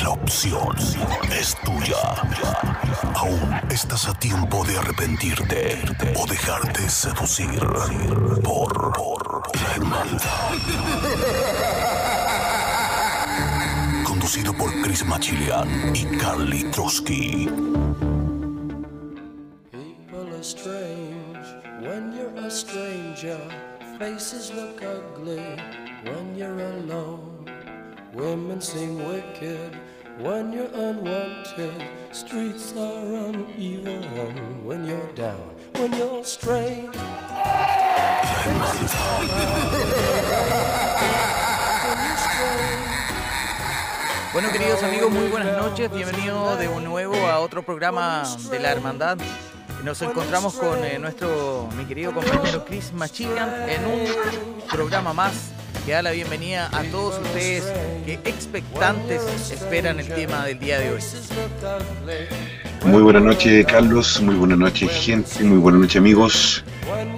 La opción es tuya. Aún estás a tiempo de arrepentirte o dejarte seducir por, por la hermandad. Conducido por Chris Machilian y Carly Trotsky. People are strange when you're a stranger. Faces look ugly when you're alone. Women seem wicked when you're unwanted. Streets are uneven when you're down. When you're strange. Bueno, queridos amigos, muy buenas noches. Bienvenidos de nuevo a otro programa de la Hermandad. Nos encontramos con eh, nuestro, mi querido compañero Chris Machilian en un programa más que da la bienvenida a todos ustedes que expectantes esperan el tema del día de hoy. Muy buenas noches, Carlos. Muy buenas noches, gente. Muy buenas noches, amigos.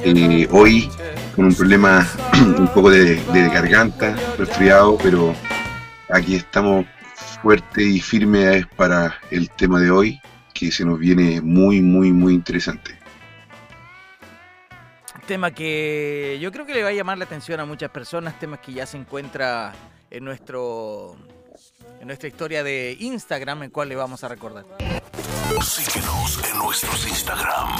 Eh, hoy con un problema un poco de, de garganta, resfriado, pero aquí estamos fuerte y firme para el tema de hoy, que se nos viene muy, muy, muy interesante. Tema que yo creo que le va a llamar la atención a muchas personas, temas que ya se encuentra en nuestro en nuestra historia de Instagram, el cual le vamos a recordar. Síguenos en nuestros Instagram.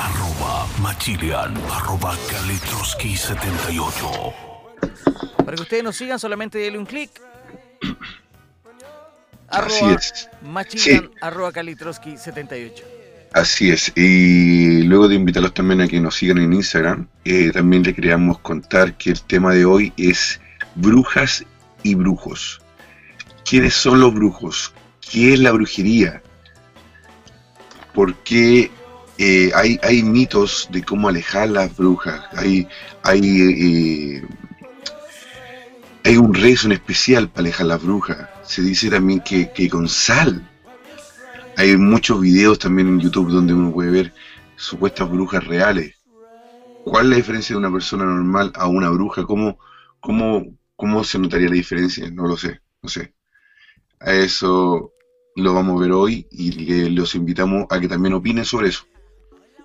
Arroba Machilian, arroba Kalitroski78. Para que ustedes nos sigan, solamente denle un clic. Arroba. Machilian, Sí. arroba Kalitroski78. Así es. Y luego de invitarlos también a que nos sigan en Instagram, eh, también le queríamos contar que el tema de hoy es brujas y brujos. ¿Quiénes son los brujos? ¿Qué es la brujería? ¿Por qué eh, hay, hay mitos de cómo alejar las brujas? Hay, hay, eh, hay un rezo en especial para alejar las brujas. Se dice también que, que con sal hay muchos videos también en YouTube donde uno puede ver supuestas brujas reales. ¿Cuál es la diferencia de una persona normal a una bruja? ¿Cómo, cómo, cómo se notaría la diferencia? No lo sé, no sé. A eso lo vamos a ver hoy y los invitamos a que también opinen sobre eso.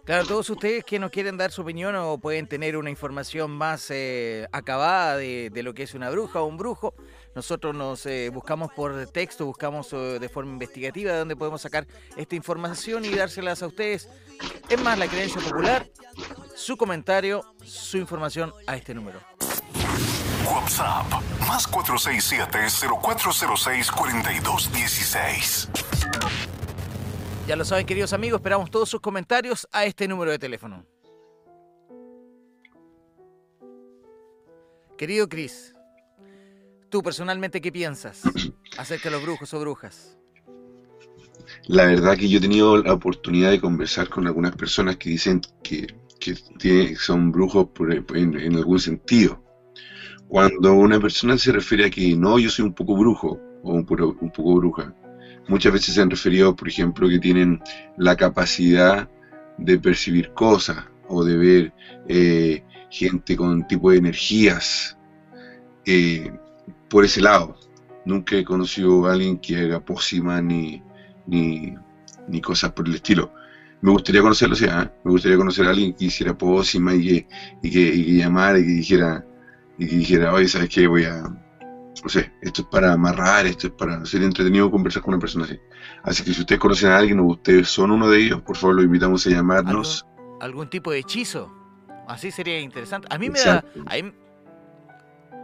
Claro, todos ustedes que nos quieren dar su opinión o pueden tener una información más eh, acabada de, de lo que es una bruja o un brujo, nosotros nos eh, buscamos por texto, buscamos eh, de forma investigativa de dónde podemos sacar esta información y dárselas a ustedes. Es más, la creencia popular, su comentario, su información a este número. WhatsApp, más 467-0406-4216. Ya lo saben, queridos amigos, esperamos todos sus comentarios a este número de teléfono. Querido Cris, tú personalmente, ¿qué piensas acerca de los brujos o brujas? La verdad que yo he tenido la oportunidad de conversar con algunas personas que dicen que, que son brujos en, algún sentido. Cuando una persona se refiere a que no, yo soy un poco brujo o un poco bruja, muchas veces se han referido, por ejemplo, que tienen la capacidad de percibir cosas o de ver eh, gente con tipo de energías eh, por ese lado. Nunca he conocido a alguien que haga pócimas ni, ni, ni cosas por el estilo. Me gustaría conocerlo, o sea, ¿eh? me gustaría conocer a alguien que hiciera pócima y que, y que, y que llamara y que dijera, y que dijera, oye, ¿sabes qué? Voy a, no sé, esto es para amarrar, esto es para ser entretenido conversar con una persona así. Así que si ustedes conocen a alguien o ustedes son uno de ellos, por favor, los invitamos a llamarnos. ¿Algún tipo de hechizo? Así sería interesante. A mí me da... Exacto. a mí-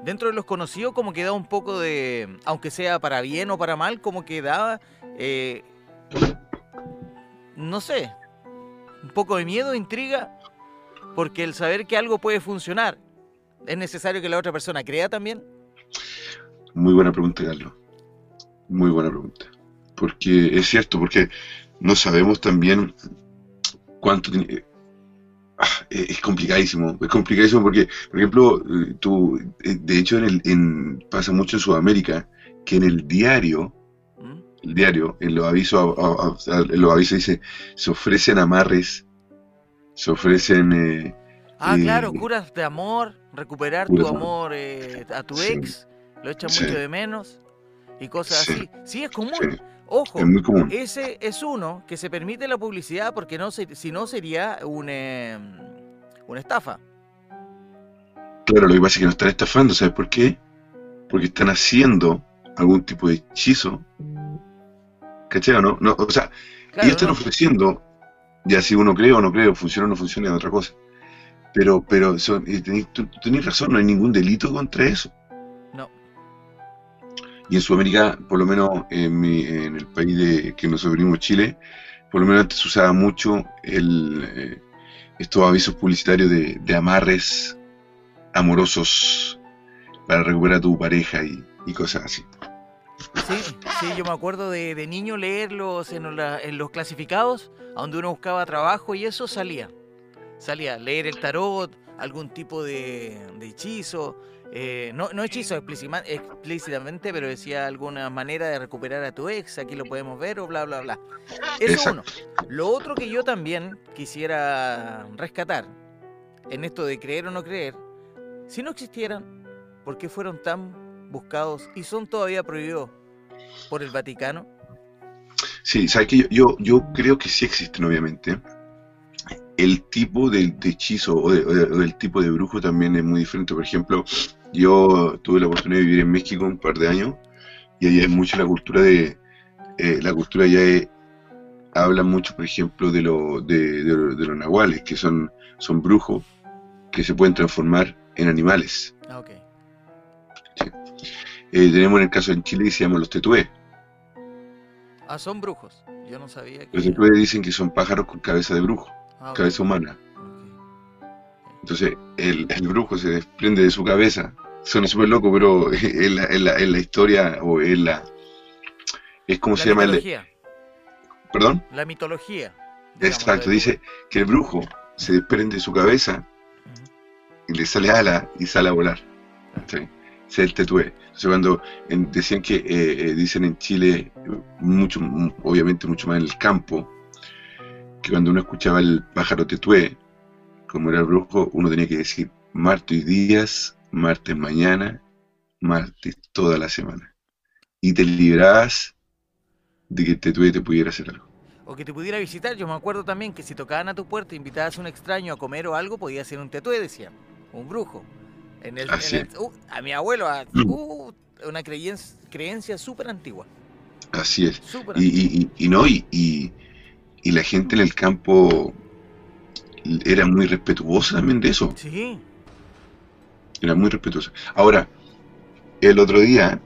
dentro de los conocidos como que da un poco de... Aunque sea para bien o para mal, como que da... eh, no sé. Un poco de miedo, intriga. Porque el saber que algo puede funcionar, ¿es necesario que la otra persona crea también? Muy buena pregunta, Carlos. Muy buena pregunta. Porque es cierto, porque no sabemos también cuánto tiene... Ah, es complicadísimo, es complicadísimo porque, por ejemplo, eh, tú, eh, de hecho, en el, en, pasa mucho en Sudamérica que en el diario, ¿Mm? el diario, en los avisos, en los avisos dice, se ofrecen amarres, se ofrecen... Eh, ah, claro, curas de amor, recuperar tu amor a tu ex, lo echan mucho de menos y cosas así. Sí, es común. Ojo, ese es uno que se permite la publicidad porque no si no sería un, em, una estafa. Claro, lo que pasa es que no están estafando, ¿sabes por qué? Porque están haciendo algún tipo de hechizo. ¿Cachai o no? no o sea, ellos están ofreciendo, ya si uno cree o no cree, funciona o no funciona, es otra cosa. Pero, pero tú tenés razón, no hay ningún delito contra eso. Y en Sudamérica, por lo menos en, el país de que nos abrimos Chile, por lo menos antes se usaba mucho el, eh, estos avisos publicitarios de, amarres amorosos para recuperar a tu pareja y, cosas así. Sí, sí, yo me acuerdo de, niño leerlos en, en los clasificados, donde uno buscaba trabajo y eso salía. Salía leer el tarot, algún tipo de, de hechizo, eh, no, no hechizo explícitamente, pero decía alguna manera de recuperar a tu ex, aquí lo podemos ver o bla, bla, bla. Eso uno. Lo otro que yo también quisiera rescatar en esto de creer o no creer, si no existieran, ¿por qué fueron tan buscados y son todavía prohibidos por el Vaticano? Sí, sabes que yo, yo, creo que sí existen, obviamente. El tipo de, hechizo o, del tipo de brujo también es muy diferente. Por ejemplo, yo tuve la oportunidad de vivir en México un par de años y allá es mucho la cultura de, eh, la cultura ya habla mucho, por ejemplo, de, lo, de, los nahuales, que son, son brujos que se pueden transformar en animales. Ah, okay. Eh, tenemos en el caso en Chile que se llaman los tetué. Ah, son brujos. Yo no sabía que... Los tetué dicen que son pájaros con cabeza de brujo, ah, cabeza humana. Entonces el, el, brujo se desprende de su cabeza suena súper loco, pero en la, en, la, en la, historia o en la... Es como se llama el... ¿Perdón? La mitología. Exacto, dice que el brujo se desprende de su cabeza y le sale ala y sale a volar. ¿sí? Se el tetué. Entonces cuando decían que, eh, eh, dicen en Chile, mucho, obviamente mucho más en el campo, que cuando uno escuchaba el pájaro tetué, como era el brujo, uno tenía que decir martes y días martes mañana, martes toda la semana. Y te librabas de que te, te pudiera hacer algo. O que te pudiera visitar. Yo me acuerdo también que si tocaban a tu puerta e invitabas a un extraño a comer o algo, podía ser un tetué, decían. Un brujo. En el, uh, a mi abuelo, mm. uh, una creencia, creencia súper antigua. Así es. Y, y, no, y, y, la gente en el campo era muy respetuosa también de eso. Sí era muy respetuosa. Ahora, el otro día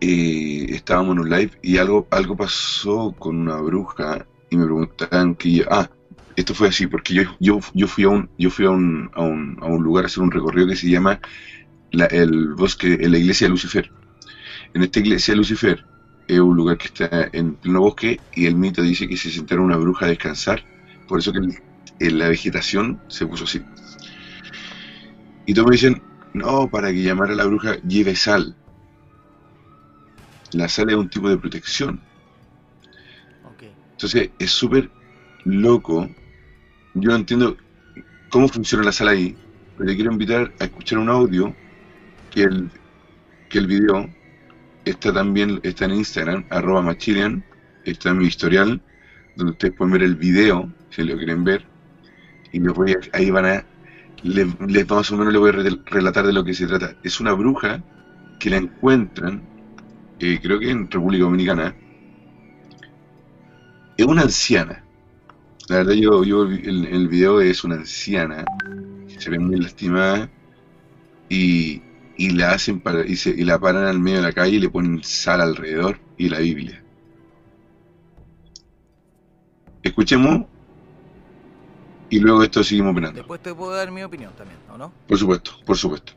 eh, estábamos en un live y algo, algo pasó con una bruja y me preguntaban que ah, esto fue así, porque yo, yo, yo fui, a un, yo fui a, un, a, un, a un lugar a hacer un recorrido que se llama el bosque, la iglesia de Lucifer. En esta iglesia de Lucifer es un lugar que está en pleno bosque y el mito dice que se sentaron una bruja a descansar, por eso que en la vegetación se puso así. Y todos me dicen, no, para que llamar a la bruja lleve sal. La sal es un tipo de protección. Entonces es súper loco. Yo no entiendo cómo funciona la sal ahí, pero te quiero invitar a escuchar un audio que el, que el video está también está en Instagram, arroba machilian, está en mi historial, donde ustedes pueden ver el video, si lo quieren ver, y voy ahí van a les, más o menos le voy a relatar de lo que se trata. Es una bruja que la encuentran, eh, creo que en República Dominicana. Es una anciana. La verdad, yo, yo el, el video es una anciana, se ve muy lastimada, y, y la hacen para, y, se, y la paran al medio de la calle y le ponen sal alrededor y la Biblia. Escuchemos y luego esto seguimos opinando. Después te puedo dar mi opinión también, ¿o no? Por supuesto, por supuesto.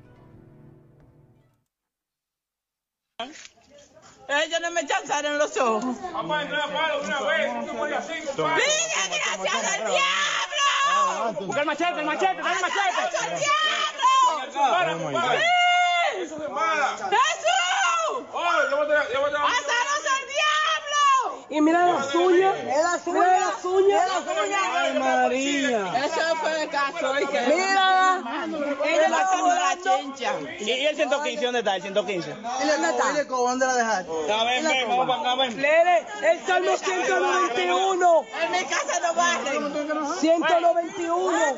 Ellos no me chanzaron los ojos. Papá, entra a palo una vez. No te así, compadre. ¡Niña, gracias al diablo! Busca el machete, el machete, dale el machete. ¡Al. ¡Jesús! Oye, llévate, llévate. ¡Pásanos al diablo! Y mira las uñas. Es las uñas. Mira las uñas. Ay, María. Eso fue el caso. Mira. Ella la haciendo la chincha. ¿Y el 115 dónde está? El 115. ¿Dónde está? ¿Dónde la dejaste? A ver, ven, vamos para acá, ven. Lele, el Salmo 191. En mi casa no barren. 191.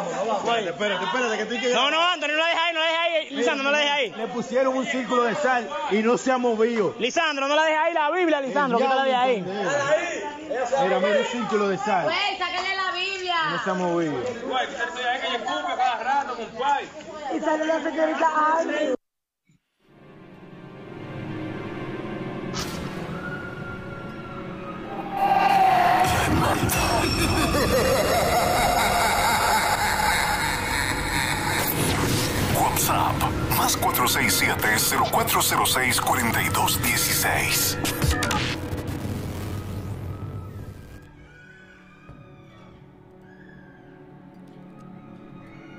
Espérate, espérate, que estoy que... No, no, Anthony, no la dejes ahí, no la dejes ahí. Lisandro, no la dejes ahí. Le pusieron un círculo de sal y no se ha movido. Lisandro, no la dejes ahí, la Biblia, Lisandro, que te la dejes ahí. Mira, mira el círculo de sal. Güey, sáquenle la Biblia. No se ha movido. Güey, que se deje que ella escupe cada rato, compadre. Y sale la señorita Ani. WhatsApp más 467-0406-4216.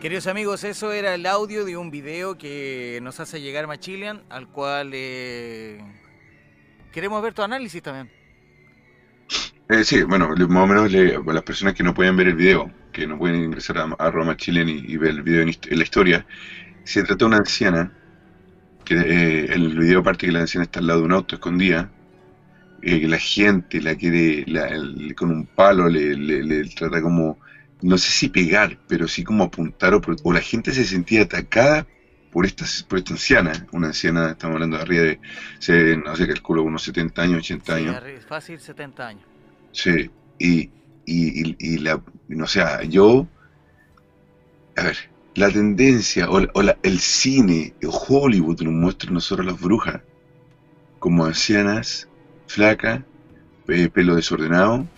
Queridos amigos, eso era el audio de un video que nos hace llegar Machilian, al cual eh, queremos ver tu análisis también. Eh, sí, bueno, más o menos le- a las personas que no pueden ver el video, que no pueden ingresar a, a Roma Chilen y, y ver el video en, en la historia, se trata de una anciana, que eh, el video parte que la anciana está al lado de un auto escondida, eh, que la gente la quiere, la- el- con un palo le, le- le trata como, no sé si pegar, pero sí como apuntar, o, o la gente se sentía atacada por esta, por esta anciana, una anciana, estamos hablando de arriba de, se, no sé, calculo unos 70 años, 80 Sí, años. arri- fácil 70 años. Sí, y, y, y, y la, no sé, yo, a ver, la tendencia o, la- o la- el cine, Hollywood nos muestra a nosotros las brujas como ancianas, flacas, eh, pelo desordenado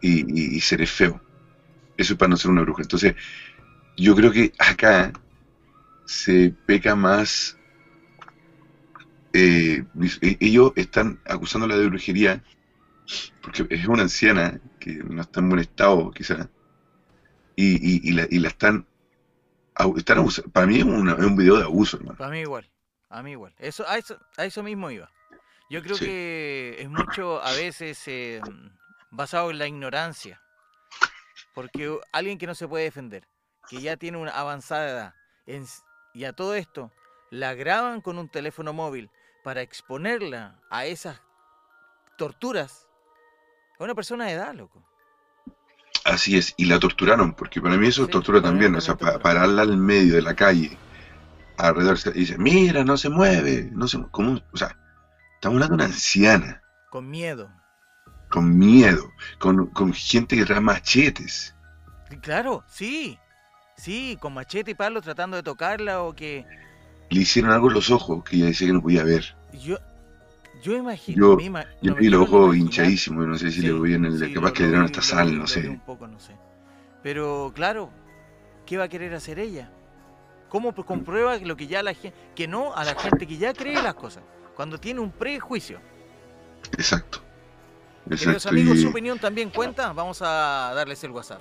y, y, seres feos. Eso es para no ser una bruja. Entonces, yo creo que acá se peca más. eh, e- ellos están acusándola de brujería porque es una anciana que no está en buen estado, quizás, y, y, la, y la están, están abusando. Para mí es, una- es un video de abuso, hermano. A mí igual, a mí igual. Eso, a, eso, a eso mismo iba. Yo creo Sí. que es mucho a veces eh, basado en la ignorancia. Porque alguien que no se puede defender, que ya tiene una avanzada edad, en y a todo esto la graban con un teléfono móvil para exponerla a esas torturas, es una persona de edad, loco. Así es, y la torturaron, porque para mí eso es Sí, tortura también, o sea, pa- pararla al medio de la calle, alrededor, y dice, mira, no se mueve, no se mu-". ¿cómo? O sea, estamos hablando de una anciana, Con miedo. con miedo, con, con gente que trae machetes. Claro, sí. Sí, con machete y palo tratando de tocarla o que... Le hicieron algo en los ojos que ella decía que no podía ver. Yo, yo imagino. Yo- ima- Yo no, vi los no ojos hinchadísimos, no sé si Sí, le voy en el, sí, capaz lo- que le dieron hasta sal, no sé. un poco, no sé. Pero claro, ¿qué va a querer hacer ella? ¿Cómo pr- comprueba lo que ya la gente, que no a la gente que ya cree las cosas, cuando tiene un prejuicio? Exacto. Queridos Exacto. amigos, y- su opinión también cuenta. Vamos a darles el WhatsApp.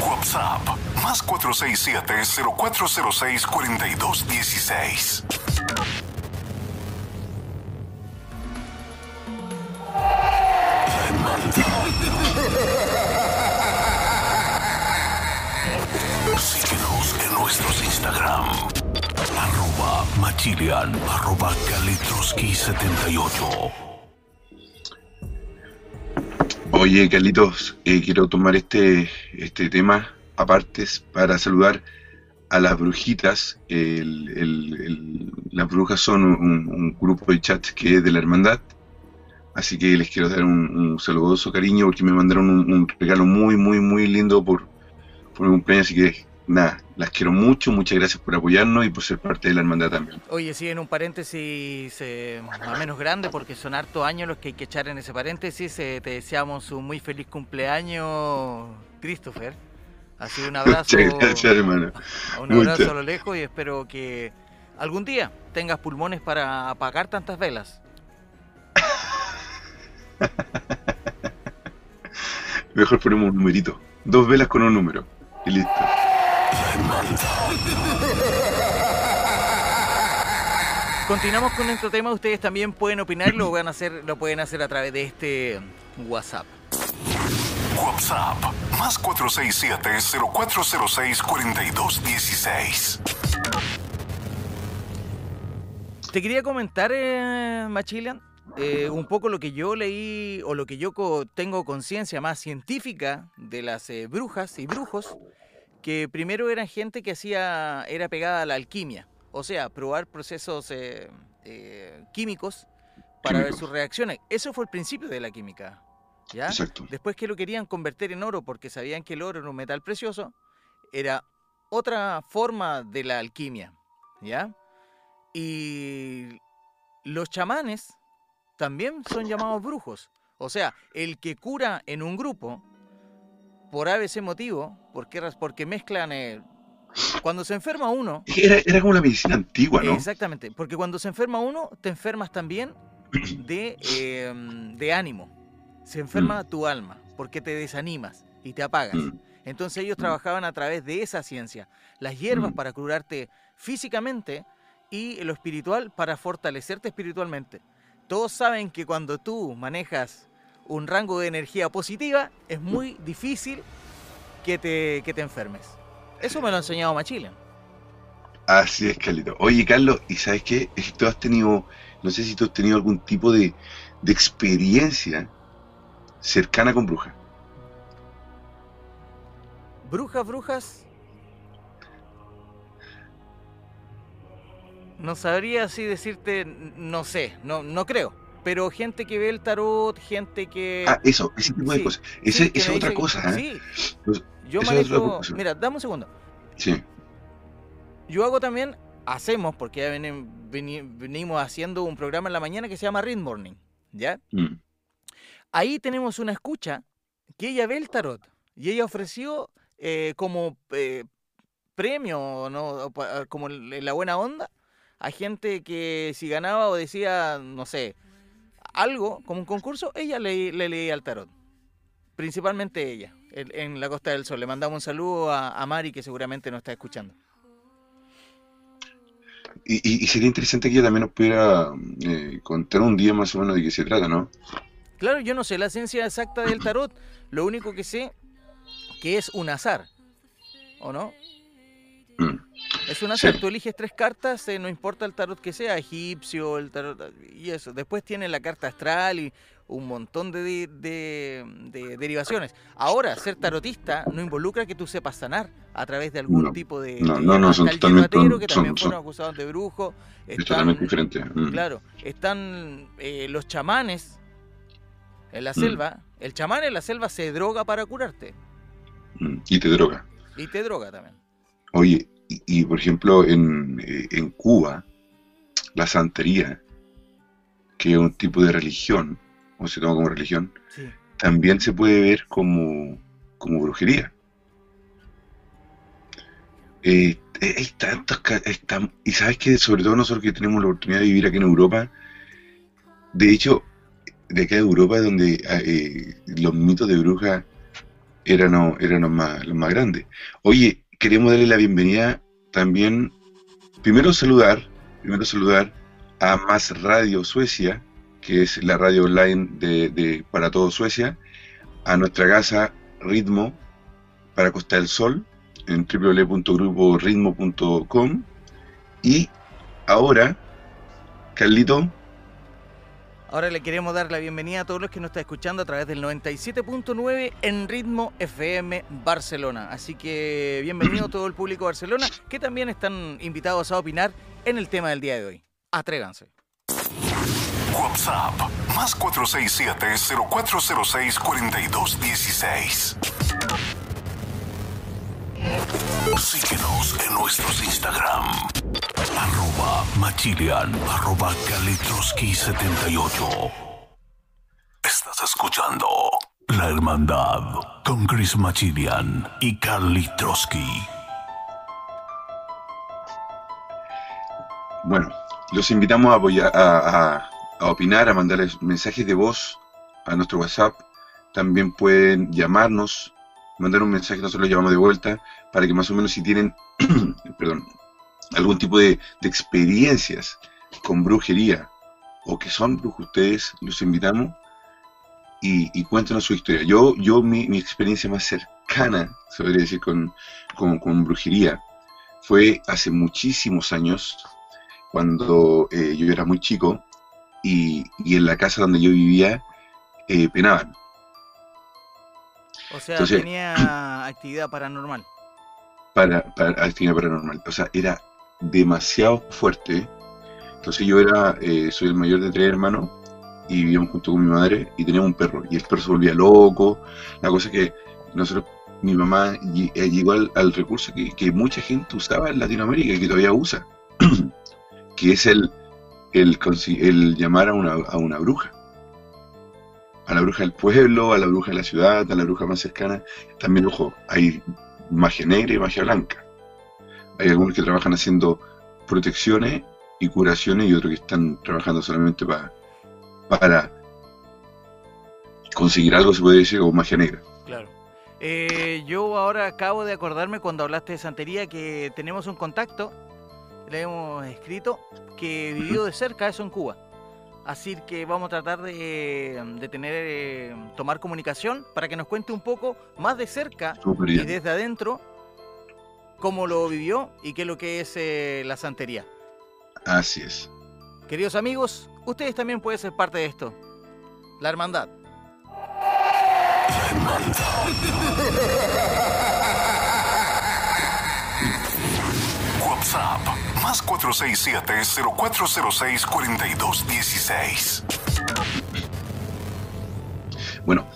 WhatsApp más 467-0406-4216. Arroba Machilian, arroba Kalitroski78. Oye, Carlitos, eh, quiero tomar este, este tema apartes para saludar a las brujitas. Las brujas son un, grupo de chat que es de la hermandad. Así que les quiero dar un, un saludoso cariño porque me mandaron un, un regalo muy, muy, muy lindo por, por mi cumpleaños. Así que nada, las quiero mucho. Muchas gracias por apoyarnos y por ser parte de la hermandad también. Oye, sí, en un paréntesis eh, más o menos grande, porque son hartos años los que hay que echar en ese paréntesis. eh, te deseamos un muy feliz cumpleaños, Christopher. Así un abrazo, Muchas gracias, hermano. un abrazo Muchas. a lo lejos y espero que algún día tengas pulmones para apagar tantas velas. Mejor ponemos un numerito. Dos velas con un número. Y listo. Continuamos con nuestro tema. Ustedes también pueden opinar, lo, van a hacer, lo pueden hacer a través de este WhatsApp. WhatsApp más 467-0406-4216. Te quería comentar, eh, Machilian, eh, un poco lo que yo leí o lo que yo co- tengo conciencia más científica de las eh, brujas y brujos, que primero eran gente que hacía, era pegada a la alquimia, o sea, probar procesos eh, eh, químicos para ver sus reacciones. Eso fue el principio de la química, ¿ya? Exacto. Después que lo querían convertir en oro porque sabían que el oro era un metal precioso, era otra forma de la alquimia, ¿ya? Y los chamanes también son llamados brujos. O sea, el que cura en un grupo, por ABC motivo, ¿por qué raz- porque mezclan... eh, cuando se enferma uno, Era, era como la medicina antigua, ¿no? Exactamente, porque cuando se enferma uno, te enfermas también de, eh, de ánimo. Se enferma tu alma, porque te desanimas y te apagas. Mm. Entonces ellos Mm. trabajaban a través de esa ciencia. Las hierbas Mm. para curarte físicamente y lo espiritual para fortalecerte espiritualmente. Todos saben que cuando tú manejas un rango de energía positiva, es muy difícil que te, que te enfermes. Eso me lo ha enseñado Machilian. Así es, Carlito. Oye, Carlos, ¿y sabes qué? Es que tú has tenido, no sé si tú has tenido algún tipo de, de experiencia cercana con brujas. Brujas, brujas. No sabría así decirte, no sé, no, no creo. Pero gente que ve el tarot, gente que. Ah, eso, ese tipo de sí, cosas. Ese- que esa me es otra dice- cosa, ¿eh? Sí, Pues, yo esa manejo. Mira, dame un segundo. Sí. Yo hago también, hacemos, porque ya veni- veni- venimos haciendo un programa en la mañana que se llama Read Morning. ¿Ya? Mm. ahí tenemos una escucha que ella ve el tarot y ella ofreció eh, como eh, premio, ¿no? Como la buena onda, a gente que si ganaba o decía, no sé, algo como un concurso, ella le, le leía el tarot. Principalmente ella, en, en la Costa del Sol. Le mandamos un saludo a, a Mari, que seguramente nos está escuchando. Y, y- y sería interesante que ella también nos pudiera eh, contar un día más o menos de qué se trata, ¿no? Claro, yo no sé la ciencia exacta del tarot. Lo único que sé que es un azar. ¿O no? Es un azar. Sí. Tú eliges tres cartas, eh, no importa el tarot que sea, egipcio, el tarot y eso. Después tiene la carta astral y un montón de, de- de- de derivaciones. Ahora, ser tarotista no involucra que tú sepas sanar a través de algún No, tipo de. no, no, son totalmente- que también son- fueron acusados de brujo. Es Están- totalmente diferente. Mm. Claro, están eh, los chamanes en la Mm. selva. El chamán en la selva se droga para curarte. Mm. Y te droga. Y te droga también. Oye, y, y, por ejemplo, en, eh, en Cuba, la santería, que es un tipo de religión, o se toma como religión, Sí. también se puede ver como, como brujería. Eh, eh, hay tantos hay tan- y sabes que sobre todo nosotros que tenemos la oportunidad de vivir aquí en Europa, de hecho, de acá de Europa es donde eh, los mitos de brujas eran, eran los, más, los más grandes. Oye, queremos darle la bienvenida también, primero saludar, primero saludar a Más Radio Suecia, que es la radio online de, para todo Suecia, a nuestra casa Ritmo para Costa del Sol en www.gruporitmo.com y ahora, Carlito, Ahora le queremos dar la bienvenida a todos los que nos están escuchando a través del 97.9 en Ritmo FM Barcelona. Así que bienvenido todo el público de Barcelona, que también están invitados a opinar en el tema del día de hoy. Atrévanse. WhatsApp más 467-0406-4216. Síguenos en nuestros Instagram. Arroba Machilian, arroba Kalitroski78. Estás escuchando La Hermandad con Chris Machilian y Carly Trotsky. Bueno, los invitamos a, apoyar- a opinar, a mandarles mensajes de voz a nuestro WhatsApp. También pueden llamarnos, mandar un mensaje, nosotros lo llamamos de vuelta, para que más o menos si tienen, perdón, algún tipo de, de experiencias con brujería o que son brujos ustedes, los invitamos y, y cuéntenos su historia. Yo, yo mi, mi experiencia más cercana, se podría decir, con, con, con brujería fue hace muchísimos años, cuando eh, yo era muy chico y, y en la casa donde yo vivía eh, penaban. O sea, Entonces- tenía actividad paranormal. para, para actividad paranormal. O sea, era demasiado fuerte. Entonces yo era, eh, soy el mayor de tres hermanos y vivíamos junto con mi madre y teníamos un perro. Y el perro se volvía loco. La cosa es que nosotros, mi mamá lle- eh, llegó al, al recurso que, mucha gente usaba en Latinoamérica y que todavía usa, que es el, el, el llamar a una, a una bruja. A la bruja del pueblo, a la bruja de la ciudad, a la bruja más cercana. También, ojo, hay magia negra y magia blanca. Hay algunos que trabajan haciendo protecciones y curaciones y otros que están trabajando solamente pa- para conseguir algo, se puede decir, o magia negra. Claro. Eh, yo ahora acabo de acordarme cuando hablaste de santería que tenemos un contacto, le hemos escrito, que vivió de cerca eso en Cuba. Así que vamos a tratar de, de tener, eh, tomar comunicación para que nos cuente un poco más de cerca y bien. desde adentro cómo lo vivió y qué es lo que es eh, la santería. Así es. Queridos amigos, ustedes también pueden ser parte de esto. La hermandad. WhatsApp más 467-0406-4216. Bueno,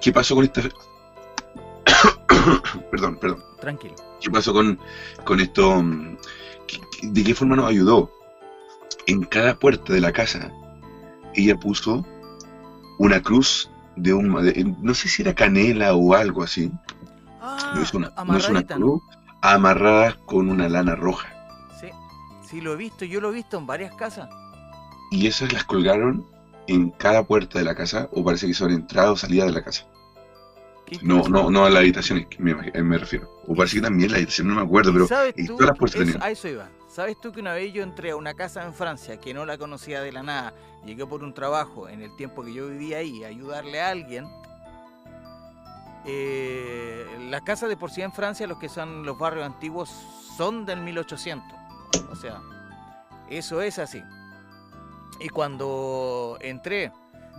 ¿qué pasó con esta... perdón, perdón. Tranquilo. ¿Qué pasó con, con esto? mm, ¿Qué- qué- ¿De qué forma nos ayudó? En cada puerta de la casa, ella puso una cruz de un... de- no sé si era canela o algo así. Ah, No es una, no es una cruz amarrada con una lana roja. Sí, sí lo he visto, yo lo he visto en varias casas. Y esas las colgaron en cada puerta de la casa, o parece que son entrada o salida de la casa. No, no, no a las habitaciones, que me, imag- me refiero. O parece que también la habitación, no me acuerdo, pero ¿Sabes tú? todas las puertas Eso- tenían. a eso iba. ¿Sabes tú que una vez yo entré a una casa en Francia que no la conocía de la nada? Llegué por un trabajo en el tiempo que yo vivía ahí a ayudarle a alguien. Eh, las casas de por sí en Francia, los que son los barrios antiguos, son del 1800. O sea, eso es así. Y cuando entré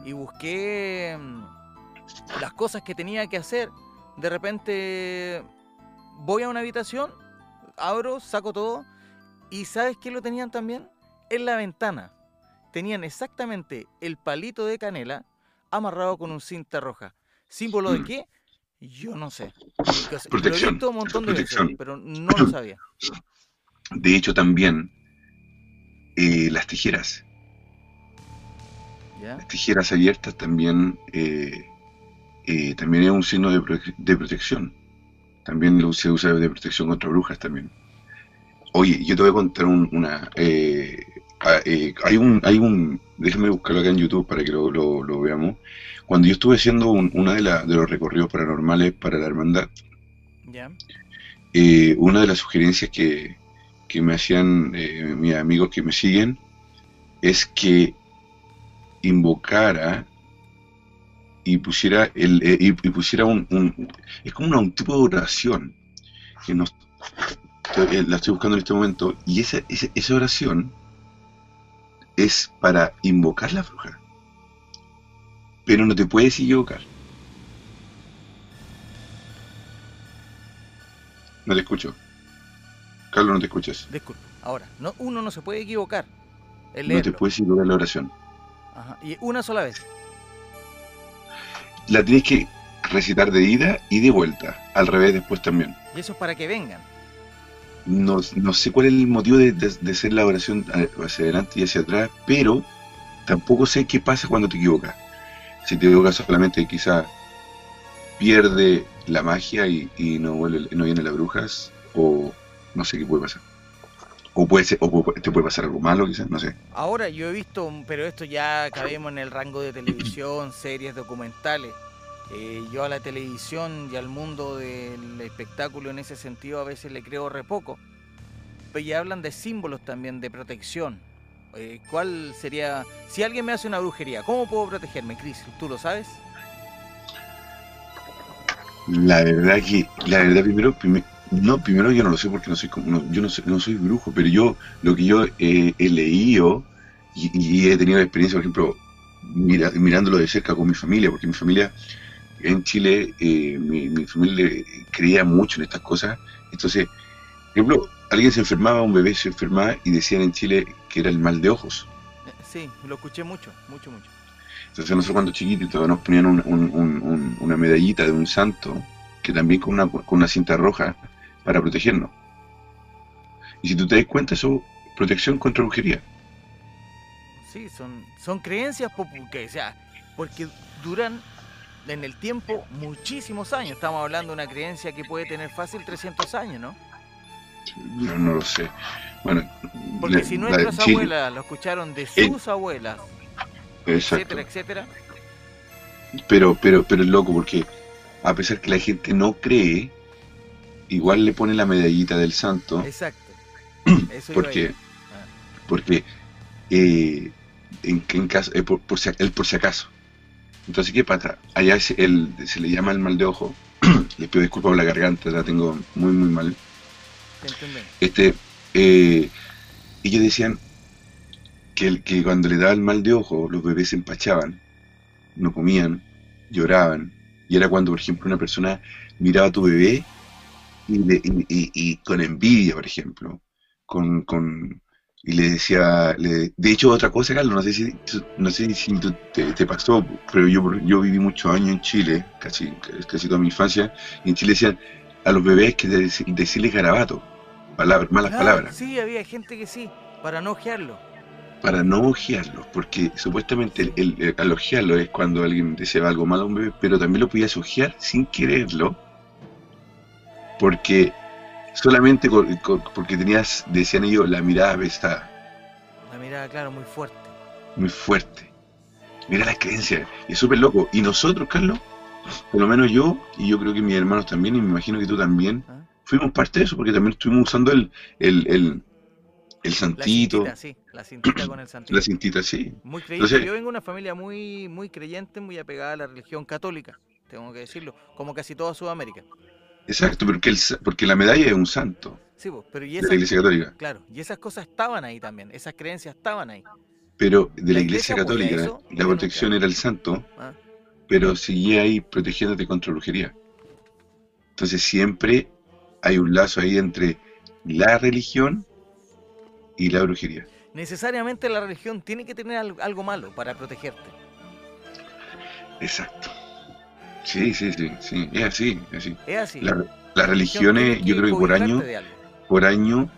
y busqué mm, las cosas que tenía que hacer, de repente voy a una habitación, abro, saco todo y ¿sabes qué lo tenían también? En la ventana. Tenían exactamente el palito de canela amarrado con un cinta roja. ¿Símbolo de Mm. qué? Yo no sé. Lo he Protección, visto un montón de veces, protección. pero no lo sabía. De hecho, también eh, las tijeras. ¿Ya? Las tijeras abiertas también, eh, eh, también es un signo de, prote- de protección. También lo- se usa de protección contra brujas también. Oye, yo te voy a contar un- una... eh, eh, hay un... Hay un déjame buscarlo acá en YouTube para que lo, lo- lo veamos. Cuando yo estuve haciendo un- una de, la- de los recorridos paranormales para la hermandad, una de las sugerencias que, que me hacían mis amigos que me siguen es que invocara y pusiera el eh, y, pusiera un, un- es como una- un tipo de oración que nos eh, la estoy buscando en este momento y esa, esa, esa oración es para invocar la bruja pero no te puedes equivocar no te escucho Carlos no te escuchas Disculpa. Ahora, no, uno no se puede equivocar. El no te puedes equivocar la oración Ajá, Y una sola vez. La tienes que recitar de ida y de vuelta, al revés después también. Y eso es para que vengan. No, no sé cuál es el motivo de, de- de hacer la oración hacia adelante y hacia atrás, pero tampoco sé qué pasa cuando te equivocas. Si te equivocas solamente quizá pierde la magia y, y no, vuelve, no vienen las brujas, o no sé qué puede pasar. O puede ser, o puede- te puede pasar algo malo, quizás, no sé. Ahora yo he visto, pero esto ya cabemos en el rango de televisión, series, documentales. Eh, yo a la televisión y al mundo del espectáculo en ese sentido a veces le creo re poco. Pero ya hablan de símbolos también de protección. Eh, ¿Cuál sería, si alguien me hace una brujería, cómo puedo protegerme, Cris? ¿Tú lo sabes? La verdad que, la verdad primero, prime- no, primero yo no lo sé porque no soy, como- no, yo no, soy- no soy brujo, pero yo, lo que yo eh, he leído y, y he tenido la experiencia, por ejemplo, mira- mirándolo de cerca con mi familia, porque mi familia en Chile, eh, mi, mi familia creía mucho en estas cosas, entonces, por ejemplo, alguien se enfermaba, un bebé se enfermaba y decían en Chile que era el mal de ojos. Eh, Sí, lo escuché mucho, mucho, mucho. Entonces nosotros cuando chiquititos nos ponían un- un- un- un- una medallita de un santo, que también con una, con una cinta roja, para protegernos. Y si tú te das cuenta, eso es protección contra brujería. Sí, son, son creencias popu- que, o sea, porque duran en el tiempo muchísimos años. Estamos hablando de una creencia que puede tener fácil 300 años, ¿no? No, no lo sé. Bueno, Porque la- si nuestras abuelas lo escucharon de Eh, sus abuelas, exacto. etcétera, etcétera, Pero, pero, pero es loco porque a pesar que la gente no cree, igual le pone la medallita del santo. exacto. Eso porque porque eh, en, en caso, eh, por, por si, el por si acaso. Entonces, ¿qué pasa? Allá es el, se le llama el mal de ojo. Les pido disculpas por la garganta, la tengo muy, muy mal. Este, eh, ellos decían que, el- que cuando le daba el mal de ojo, los bebés se empachaban, no comían, lloraban. Y era cuando, por ejemplo, una persona miraba a tu bebé y, le- y- y- y con envidia, por ejemplo, con, con, y le decía, le- de hecho, otra cosa, Carlos, no sé si, no sé si te, te pasó, pero yo, yo viví muchos años en Chile, casi, casi toda mi infancia, y en Chile decían a los bebés que dec- decirles garabato, palabras, malas Claro, palabras, Sí, había gente que sí, para no ojearlo. para no ojearlos, porque supuestamente el, el, el- al ojearlo es cuando alguien deseaba algo malo a un bebé, pero también lo podías ojear sin quererlo, porque solamente con- con- porque tenías, decían ellos, la mirada pesada, La mirada, claro, muy fuerte. muy fuerte. Mira las creencias, y es súper loco. Y nosotros, Carlos, por lo menos yo, y yo creo que mis hermanos también, y me imagino que tú también, ¿ah? fuimos parte de eso, porque también estuvimos usando el, el, el, el La santito, cintita, sí, la cintita con el santito. la cintita, sí. Muy creyente. Entonces- Yo vengo de una familia muy, muy creyente, muy apegada a la religión católica, tengo que decirlo, como casi toda Sudamérica. Exacto, porque, el, porque la medalla es un santo Sí, pero y de esas, la Iglesia Católica, claro, y esas cosas estaban ahí también, esas creencias estaban ahí. pero de la, ¿La Iglesia, Católica eso? la protección nunca. era el santo, ¿ah? pero seguía ahí protegiéndote contra brujería. Entonces siempre hay un lazo ahí entre la religión y la brujería. Necesariamente la religión tiene que tener al- algo malo para protegerte. Exacto. Sí, sí, sí, sí, es así, es así. Es así. La- las religiones, yo creo que por año, por año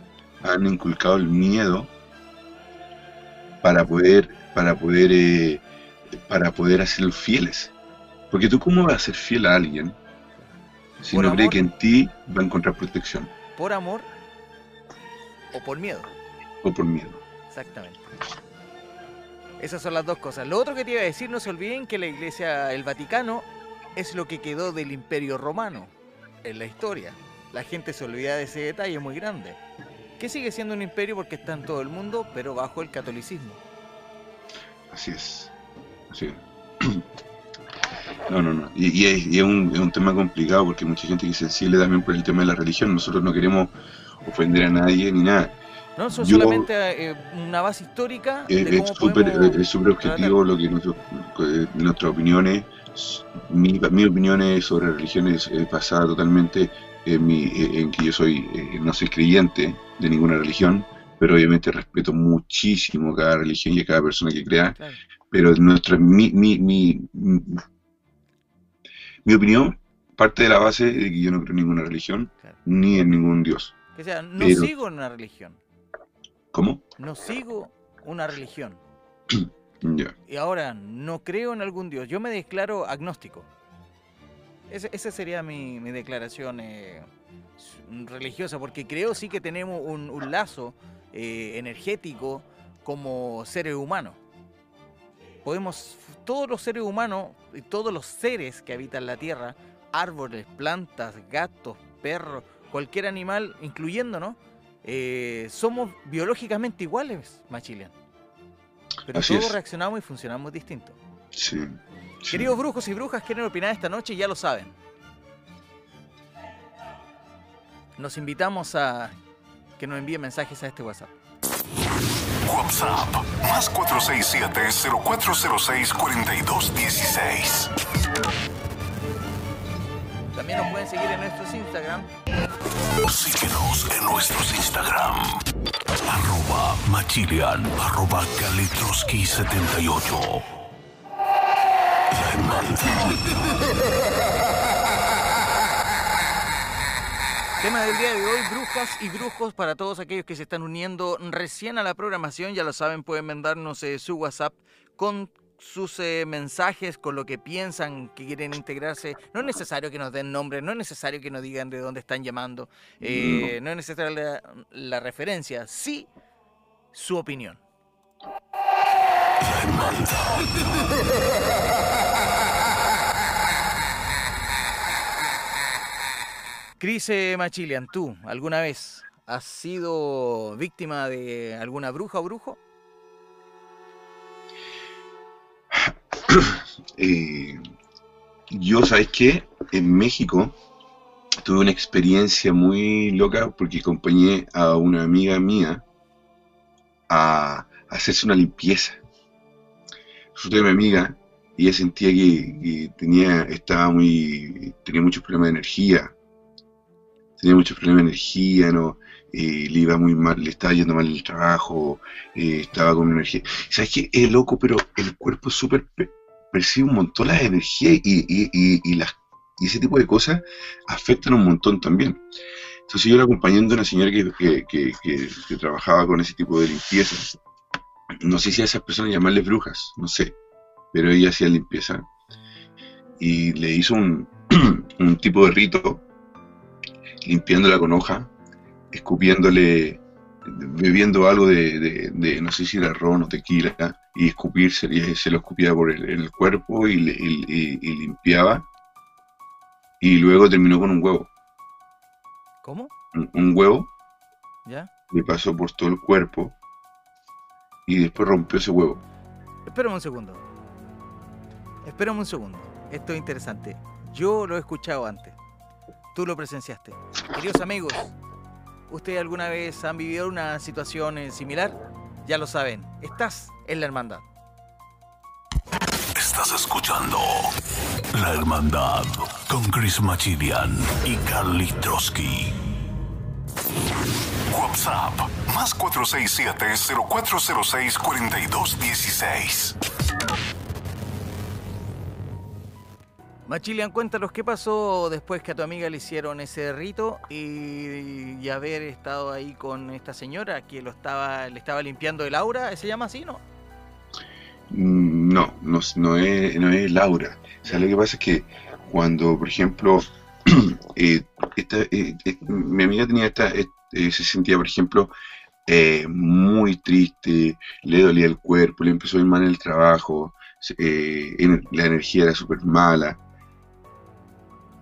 han inculcado el miedo para poder, para poder, eh, para poder hacerlos fieles. Porque tú cómo vas a ser fiel a alguien si Por no cree que en ti va a encontrar protección ¿Por amor o por miedo? o por miedo? Exactamente. Esas son las dos cosas. Lo otro que te iba a decir, no se olviden que la iglesia, el Vaticano, es lo que quedó del imperio romano en la historia. La gente se olvida de ese detalle muy grande. Que sigue siendo un imperio porque está en todo el mundo, pero bajo el catolicismo. Así es. Así es. No, no, no. Y, y es, y es un, es un tema complicado porque mucha gente que es sensible también por el tema de la religión. Nosotros no queremos ofender a nadie ni nada. No, son Yo- solamente eh, una base histórica Es de es súper podemos objetivo lo que eh, nuestras opiniones, mi, mi opinión sobre religiones es basada totalmente en, mi, eh, en que yo soy eh, no soy creyente de ninguna religión, pero obviamente respeto muchísimo cada religión y a cada persona que crea, Claro. pero nuestra mi, mi, mi, mi, opinión parte de la base de que yo no creo en ninguna religión Claro. ni en ningún dios. Que sea, no Pero- sigo en una religión. ¿Cómo? No sigo una religión. Y ahora no creo en algún dios. Yo me declaro agnóstico. Esa sería mi, declaración eh, religiosa, porque creo sí que tenemos un, un lazo eh, energético como seres humanos. Podemos, todos los seres humanos y todos los seres que habitan la Tierra, árboles, plantas, gatos, perros, cualquier animal, incluyéndonos, eh, somos biológicamente iguales, Machilian. Pero Así todos es. reaccionamos y funcionamos distintos. Sí. sí. Queridos brujos y brujas, quieren opinar esta noche, ya lo saben. Nos invitamos a que nos envíen mensajes a este WhatsApp. WhatsApp más 467-0406-4216. También nos pueden seguir en nuestros Instagram. Síguenos en nuestros Instagram. Arroba Machilian, arroba Kalitroski78. La hermandad. Tema del día de hoy, brujas y brujos para todos aquellos que se están uniendo recién a la programación. Ya lo saben, pueden mandarnos eh, su WhatsApp con sus eh, mensajes, con lo que piensan que quieren integrarse. No es necesario que nos den nombre, no es necesario que nos digan de dónde están llamando, eh, no es necesaria la, la referencia, sí su opinión. Cris eh, Machilian, ¿tú alguna vez has sido víctima de alguna bruja o brujo? Eh, yo, ¿sabes qué? En México tuve una experiencia muy loca porque acompañé a una amiga mía a hacerse una limpieza. Resulta que mi amiga, ella sentía que, tenía, estaba muy, tenía muchos problemas de energía, tenía muchos problemas de energía, no, Eh, le iba muy mal, le estaba yendo mal el trabajo, eh, estaba con energía. ¿Sabes qué? Es loco, pero el cuerpo es súper pe- percibe un montón la energía y, y, y, y las, ese tipo de cosas afectan un montón también. Entonces yo la acompañando a una señora que, que- que trabajaba con ese tipo de limpieza. No sé si a esas personas llamarles brujas, no sé, pero ella hacía limpieza. Y le hizo un, un tipo de rito, limpiándola con hoja, escupiéndole, bebiendo algo de, de- de, no sé si era ron o tequila, y escupirse, y se lo escupía por el, el cuerpo y, le- y- y- y limpiaba. Y luego terminó con un huevo. ¿Cómo? Un, un huevo ¿Ya? le pasó por todo el cuerpo y después rompió ese huevo. Espérame un segundo. Espérame un segundo. Esto es interesante. Yo lo he escuchado antes. Tú lo presenciaste. Queridos amigos, ¿ustedes alguna vez han vivido una situación eh, similar? Ya lo saben. Estás en la hermandad. Estás escuchando La Hermandad con Chris Machilian y Carly Trotsky. WhatsApp más 467-0406-4216. Machilian, cuéntanos qué pasó después que a tu amiga le hicieron ese rito y, y haber estado ahí con esta señora que lo estaba, le estaba limpiando el aura. ¿Se llama así, no? Mm, No, no, es- no es, no es Laura. O sea, lo que pasa es que cuando, por ejemplo, eh, eh, eh, mi amiga tenía esta, eh, se sentía, por ejemplo, muy triste, le dolía el cuerpo, le empezó a ir mal el trabajo, la energía era súper mala,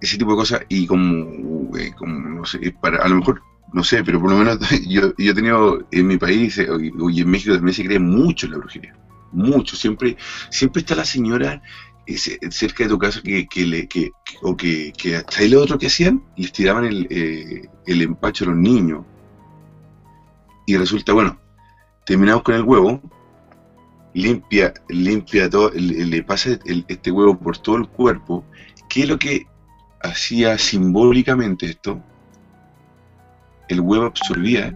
ese tipo de cosas, y como, eh, como, no sé, para, a lo mejor, no sé, pero por lo menos yo, yo he tenido en mi país eh, y en México también se cree mucho en la brujería mucho. Siempre, siempre está la señora eh, ce- cerca de tu casa que, que le, que, que- o que, que hasta lo otro que hacían, les tiraban el, eh, el empacho a los niños. Y resulta, bueno, terminamos con el huevo, limpia, limpia todo, le, pasa el- este huevo por todo el cuerpo. ¿Qué es lo que hacía simbólicamente esto? El huevo absorbía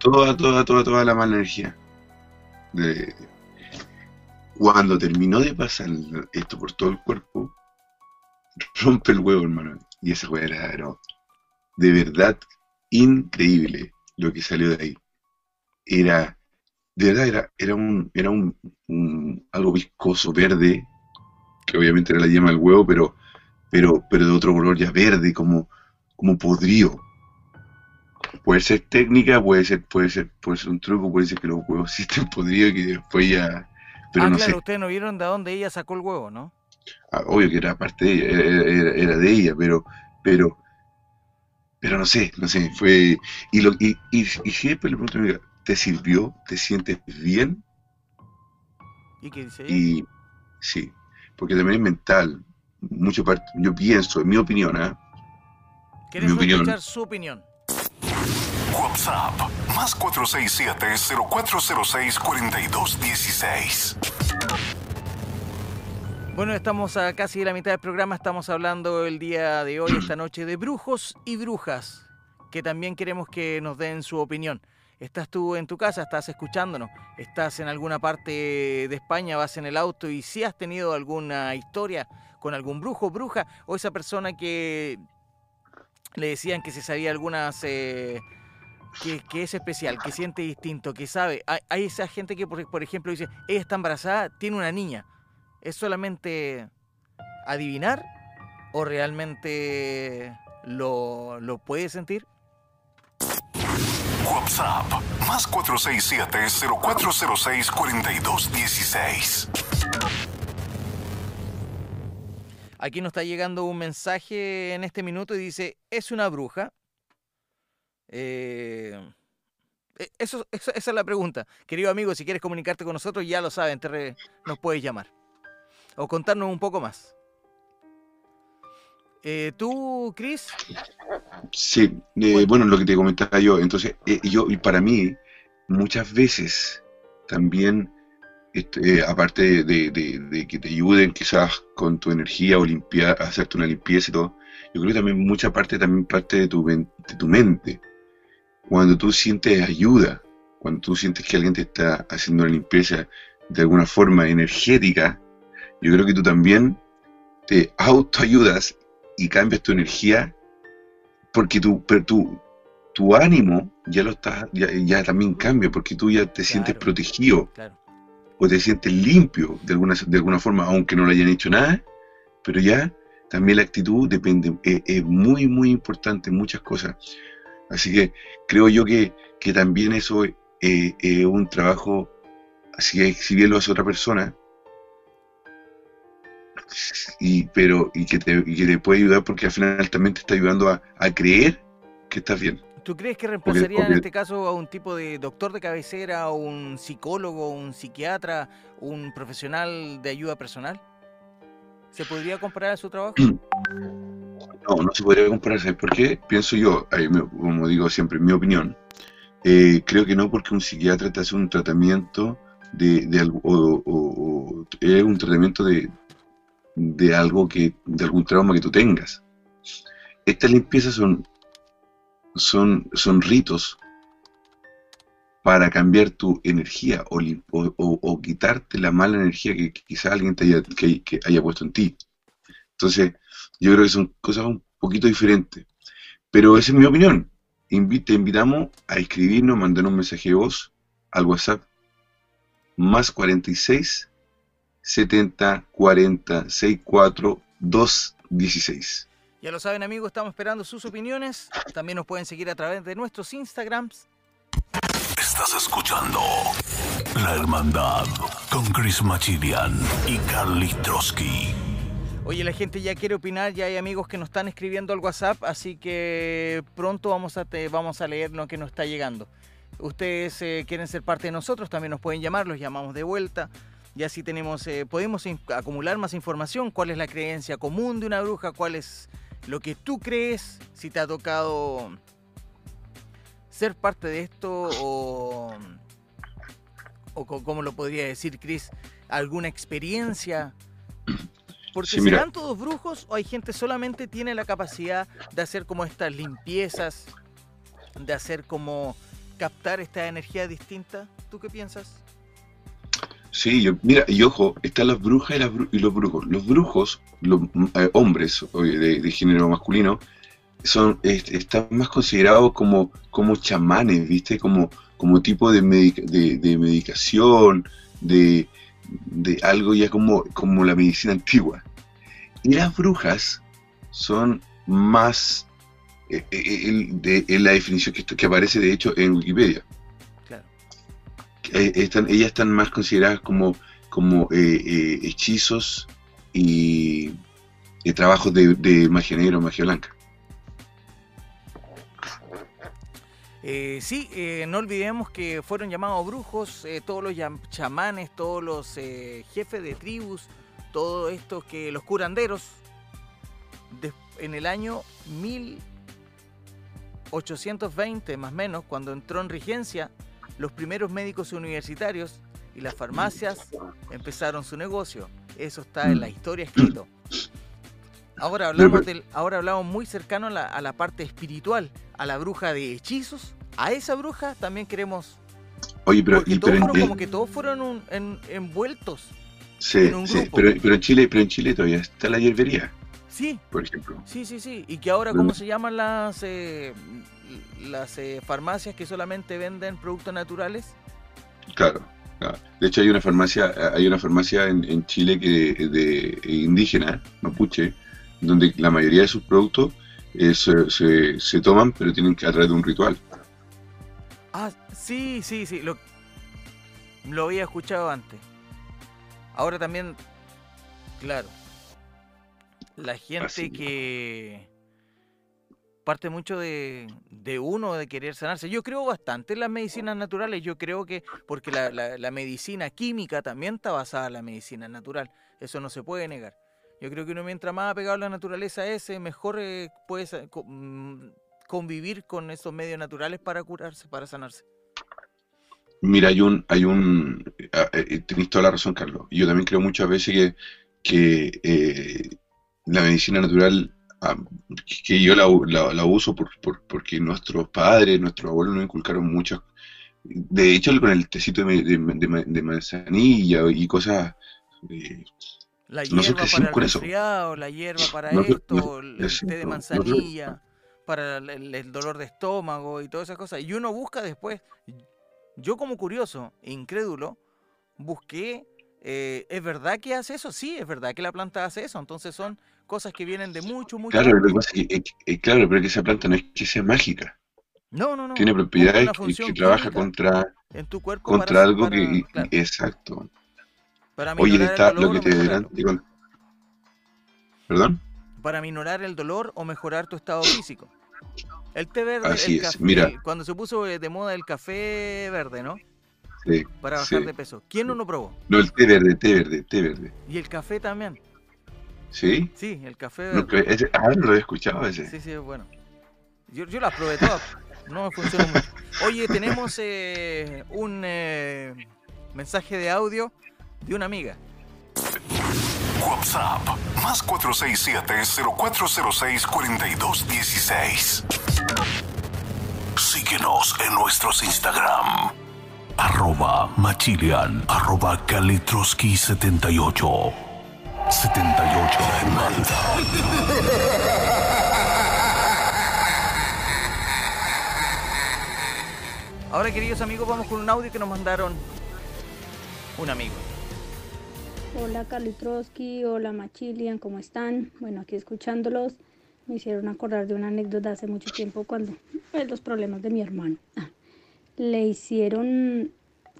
toda, toda, toda, toda la mala energía. cuando terminó de pasar esto por todo el cuerpo, rompe el huevo, hermano. Y esa hueá era, era de verdad increíble lo que salió de ahí. Era, de verdad, era, era un, era un, un- algo viscoso, verde, que obviamente era la yema del huevo, pero pero, pero de otro color ya verde, como, como podrido. Puede ser técnica, puede ser, puede ser, puede ser un truco, puede ser que los huevos sí estén podridos y que después ya. Pero ah, no claro, sé. ustedes no vieron de dónde ella sacó el huevo, ¿no? Ah, obvio que era parte de ella, era, era- era de ella, pero, pero, pero no sé, no sé, fue, y lo, y, y, y siempre le pregunto amiga, ¿te sirvió? ¿Te sientes bien? ¿Y qué dice? Y sí, porque también es mental, mucho parte, yo pienso, en mi opinión, ¿ah? Queremos mi opinión. escuchar su opinión. WhatsApp más 467-0406-4216. Bueno, estamos a casi la mitad del programa, estamos hablando el día de hoy, esta noche, de brujos y brujas, que también queremos que nos den su opinión. Estás tú en tu casa, estás escuchándonos, estás en alguna parte de España, vas en el auto y si has tenido alguna historia con algún brujo, bruja o esa persona que le decían que se sabía algunas... eh, que, es especial, que siente distinto, que sabe. Hay, hay esa gente que, por, por ejemplo, dice, ella está embarazada, tiene una niña. ¿Es solamente adivinar o realmente lo, lo puede sentir? WhatsApp más 467-0406-4216. Aquí nos está llegando un mensaje en este minuto y dice, es una bruja. Eh, eh, eso, eso- esa es la pregunta. Querido amigo, si quieres comunicarte con nosotros, ya lo saben, te re- nos puedes llamar. O contarnos un poco más. Eh, ¿Tú, Chris? Sí, eh, bueno, lo que te comentaba yo, entonces, eh, yo, y para mí, muchas veces también, este, eh, aparte de, de- de que te ayuden quizás con tu energía o limpiar, hacerte una limpieza y todo, yo creo que también mucha parte, también parte de tu, de tu mente. Cuando tú sientes ayuda, cuando tú sientes que alguien te está haciendo una limpieza de alguna forma energética, yo creo que tú también te autoayudas y cambias tu energía porque tu, pero tu, tu ánimo ya lo estás, ya, ya también cambia, porque tú ya te sientes protegido Claro. O te sientes limpio de alguna, de alguna forma, aunque no le hayan hecho nada, pero ya también la actitud depende, es, es muy, muy importante en muchas cosas. Así que creo yo que, que también eso es es un trabajo, así que si bien lo hace otra persona, y, pero, y, que te, y que te puede ayudar porque al final también te está ayudando a, a creer que estás bien. ¿Tú crees que reemplazaría en porque- este caso a un tipo de doctor de cabecera, un psicólogo, un psiquiatra, un profesional de ayuda personal? ¿Se podría comparar a su trabajo? No, no se podría comparar, ¿sabes por qué? Pienso yo, como digo siempre, en mi opinión, eh, creo que no porque un psiquiatra te hace un tratamiento de, de algo, o, o- o es un tratamiento de, de algo que, de algún trauma que tú tengas. Estas limpiezas son, son, son ritos para cambiar tu energía o, o- quitarte la mala energía que quizá alguien te haya, que- haya puesto en ti. Entonces, yo creo que son cosas un poquito diferentes. Pero esa es mi opinión. Invi- te invitamos a escribirnos, mandar un mensaje de voz al WhatsApp más 46 70 40 64 216. Ya lo saben amigos, estamos esperando sus opiniones. También nos pueden seguir a través de nuestros Instagrams. Estás escuchando La Hermandad con Chris Machilian y Carly Trotsky. Oye, la gente ya quiere opinar, ya hay amigos que nos están escribiendo al WhatsApp, así que pronto vamos a, te- vamos a leer lo que nos está llegando. Ustedes eh, quieren ser parte de nosotros, también nos pueden llamar, los llamamos de vuelta. Y así tenemos, eh, podemos acumular más información, cuál es la creencia común de una bruja, cuál es lo que tú crees, si te ha tocado ser parte de esto o, o cómo lo podría decir Chris, alguna experiencia. Porque Sí, serán todos brujos o hay gente solamente tiene la capacidad de hacer como estas limpiezas, de hacer como captar esta energía distinta. ¿Tú qué piensas? Sí, yo, mira, y ojo, están las brujas y, los brujos. Los brujos, los eh, hombres de, género masculino, son est- están más considerados como, como chamanes, ¿viste? Como, como tipo de, de, medicación, de, de algo ya como, como la medicina antigua. Y las brujas son más eh, eh, de, la definición que, que aparece de hecho en Wikipedia. Eh, ellas están más consideradas como, como eh, eh, hechizos y, trabajos de, de magia negra o magia blanca. Eh, sí, no olvidemos que fueron llamados brujos todos los chamanes, todos los jefes de tribus, todos estos que los curanderos, de- en el año 1820 más o menos, cuando entró en vigencia, los primeros médicos universitarios y las farmacias empezaron su negocio. Eso está en la historia escrito. Ahora hablamos, del, ahora hablamos muy cercano a la, a la parte espiritual, a la bruja de hechizos. A esa bruja también queremos. Oye, pero, Porque y- todos pero fueron como que todos fueron un- en- envueltos. sí, en un sí, grupo. pero, pero en Chile, pero en Chile todavía está la hierbería, Sí, por ejemplo. sí, sí, sí. Y que ahora, ¿cómo se llaman las, eh, las eh, farmacias que solamente venden productos naturales? Claro, claro. De hecho hay una farmacia, hay una farmacia en, en Chile que de indígena, mapuche, donde la mayoría de sus productos eh, se, se- se toman, pero tienen que a través de un ritual. Ah, sí, sí, sí. Lo, lo había escuchado antes. Ahora también, claro. La gente Así. que parte mucho de, de uno, de querer sanarse. Yo creo bastante en las medicinas naturales. Yo creo que, porque la, la- la medicina química también está basada en la medicina natural. Eso no se puede negar. Yo creo que uno mientras más apegado a la naturaleza es, eh, mejor eh, puede mm, convivir con esos medios naturales para curarse, para sanarse. Mira, hay un, hay un, ah, eh, tenés toda la razón, Carlos. Yo también creo muchas veces que, que eh, la medicina natural, ah, que yo la, u- la- la uso por, por- porque nuestros padres, nuestros abuelos nos inculcaron muchas. De hecho, con el tecito de, de- de- de manzanilla y cosas. eh, La hierba para el con eso. la hierba para Nosotros- esto, el, el té de manzanilla, para el, el- el dolor de estómago y todas esas cosas. Y uno busca después. Yo como curioso, e incrédulo, busqué, eh, ¿es verdad que hace eso? Sí, es verdad que la planta hace eso. Entonces son cosas que vienen de mucho, mucho Claro, lo que eh, eh, claro, pero que esa planta no es que sea mágica. No, no, no. Tiene propiedades una que, trabaja contra, en tu cuerpo contra para, algo para- que... claro, Exacto. para Oye, está el lo que te con- ¿Perdón? para minorar el dolor o mejorar tu estado físico. El té verde, Así el es, café- mira. cuando se puso eh, de moda el café verde, ¿no? Sí, Para bajar sí. de peso. ¿Quién no lo probó? No, el té verde, té verde, té verde. Y el café también. ¿Sí? Sí, el café No, verde. que- ese- ah, no lo había escuchado ese. Sí, sí, es bueno. Yo, yo las probé todas. No me funcionó mucho. Oye, tenemos eh, un eh, mensaje de audio de una amiga. WhatsApp más 467-0406-4216. Síguenos en nuestros Instagram. Arroba Machilian, arroba Kalitroski78. 78 en Malta. Ahora, queridos amigos, vamos con un audio que nos mandaron un amigo. Hola Kalitroski, hola Machilian, ¿cómo están? Bueno, aquí escuchándolos me hicieron acordar de una anécdota hace mucho tiempo cuando pues, los problemas de mi hermano. Ah, Le hicieron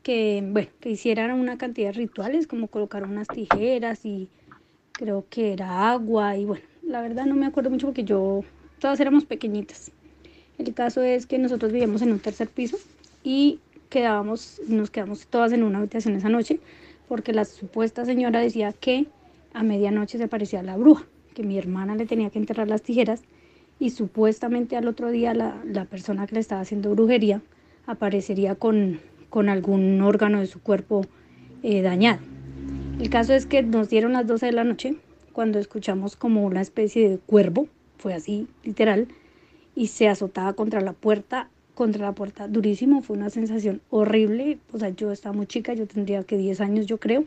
que, bueno, que hicieran una cantidad de rituales como colocar unas tijeras y creo que era agua y bueno, la verdad no me acuerdo mucho porque yo, todas éramos pequeñitas. El caso es que nosotros vivíamos en un tercer piso y quedábamos, nos quedamos todas en una habitación esa noche porque la supuesta señora decía que a medianoche se aparecía la bruja, que mi hermana le tenía que enterrar las tijeras y supuestamente al otro día la, la persona que le estaba haciendo brujería aparecería con, con algún órgano de su cuerpo eh, dañado. El caso es que nos dieron las 12 de la noche cuando escuchamos como una especie de cuervo, fue así literal, y se azotaba contra la puerta, contra la puerta durísimo, fue una sensación horrible, o sea, yo estaba muy chica, yo tendría que 10 años yo creo,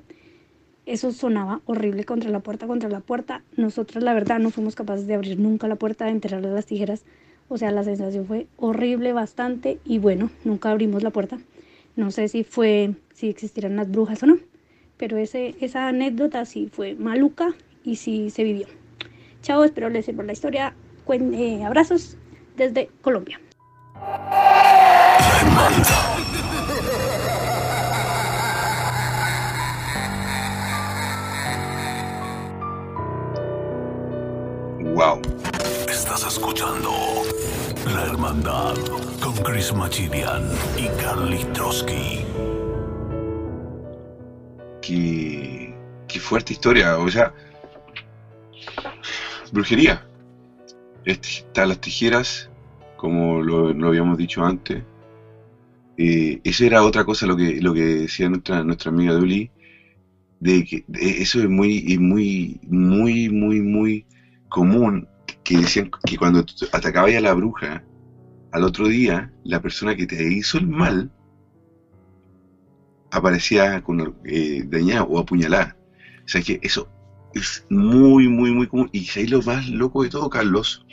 eso sonaba horrible contra la puerta, contra la puerta, nosotras la verdad no fuimos capaces de abrir nunca la puerta, de enterrarle las tijeras, o sea, la sensación fue horrible bastante y bueno, nunca abrimos la puerta, no sé si fue, si existieran las brujas o no, pero ese, esa anécdota sí fue maluca y sí se vivió. Chao, espero les sirva la historia. Cuen- eh, abrazos desde Colombia. Wow. Estás escuchando La Hermandad con Chris Machilian y Carly Trotsky. Qué, qué fuerte historia. O sea, brujería. Este- Están las tijeras, como lo, habíamos dicho antes. Eh, eso era otra cosa lo que, lo que decía nuestra, nuestra amiga Duli, de que eso es muy, muy, muy, muy, muy común, que decían que cuando atacabas a la bruja, al otro día, la persona que te hizo el mal aparecía con, eh, dañada o apuñalada. O sea que eso es muy, muy, muy común. Y ahí lo más loco de todo, Carlos,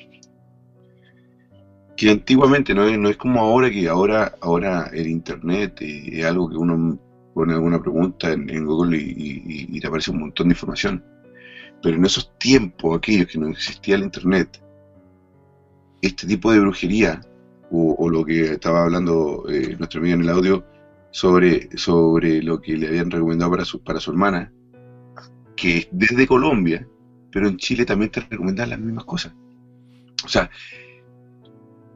que antiguamente no es, no es como ahora, que ahora, ahora el internet eh, es algo que uno pone alguna pregunta en, en Google y, y- y te aparece un montón de información. Pero en esos tiempos, aquellos que no existía el internet, este tipo de brujería, o, o lo que estaba hablando eh, nuestra amiga en el audio, sobre, sobre lo que le habían recomendado para su, para su hermana, que es desde Colombia, pero en Chile también te recomiendan las mismas cosas. O sea,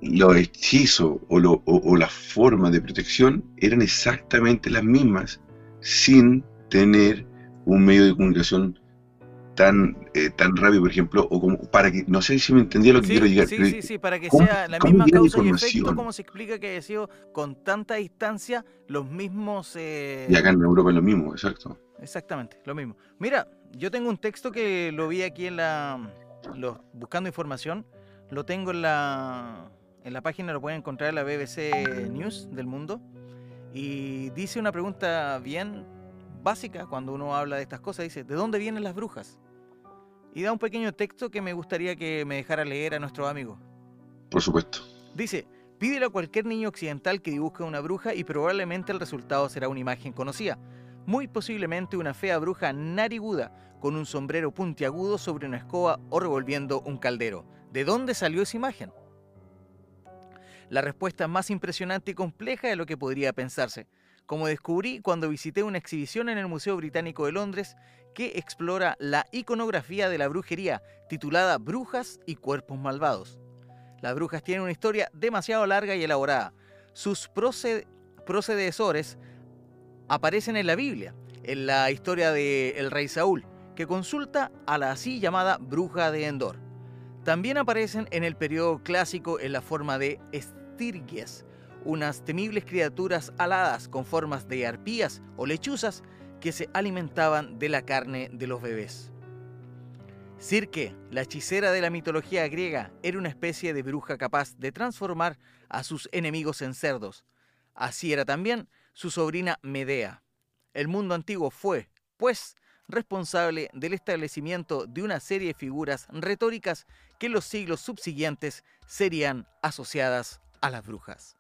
los hechizos o, lo- o las formas de protección eran exactamente las mismas, sin tener un medio de comunicación tan, eh, tan rápido, por ejemplo, o como para que, no sé si me entendía lo que Sí, quiero llegar, sí, pero sí, sí, para que ¿cómo- sea la misma causa y efecto? ¿cómo se explica que haya sido con tanta distancia los mismos... eh, y acá en Europa es lo mismo, exacto. Exactamente, lo mismo. Mira, yo tengo un texto que lo vi aquí en la... los- buscando información, lo tengo en la, en la página, lo pueden encontrar en la BBC News del mundo, y dice una pregunta bien básica cuando uno habla de estas cosas, dice, ¿de dónde vienen las brujas? Y da un pequeño texto que me gustaría que me dejara leer a nuestros amigos. Por supuesto. Dice, pídele a cualquier niño occidental que dibuje una bruja y probablemente el resultado será una imagen conocida. Muy posiblemente una fea bruja nariguda con un sombrero puntiagudo sobre una escoba o revolviendo un caldero. ¿De dónde salió esa imagen? La respuesta es más impresionante y compleja de lo que podría pensarse. Como descubrí cuando visité una exhibición en el Museo Británico de Londres que explora la iconografía de la brujería, titulada Brujas y Cuerpos Malvados. Las brujas tienen una historia demasiado larga y elaborada. Sus proced- procedesores aparecen en la Biblia, en la historia del rey Saúl, que consulta a la así llamada bruja de Endor. También aparecen en el periodo clásico en la forma de estirgues, unas temibles criaturas aladas con formas de arpías o lechuzas que se alimentaban de la carne de los bebés. Circe, la hechicera de la mitología griega, era una especie de bruja capaz de transformar a sus enemigos en cerdos. Así era también su sobrina Medea. El mundo antiguo fue, pues, responsable del establecimiento de una serie de figuras retóricas que en los siglos subsiguientes serían asociadas a las brujas.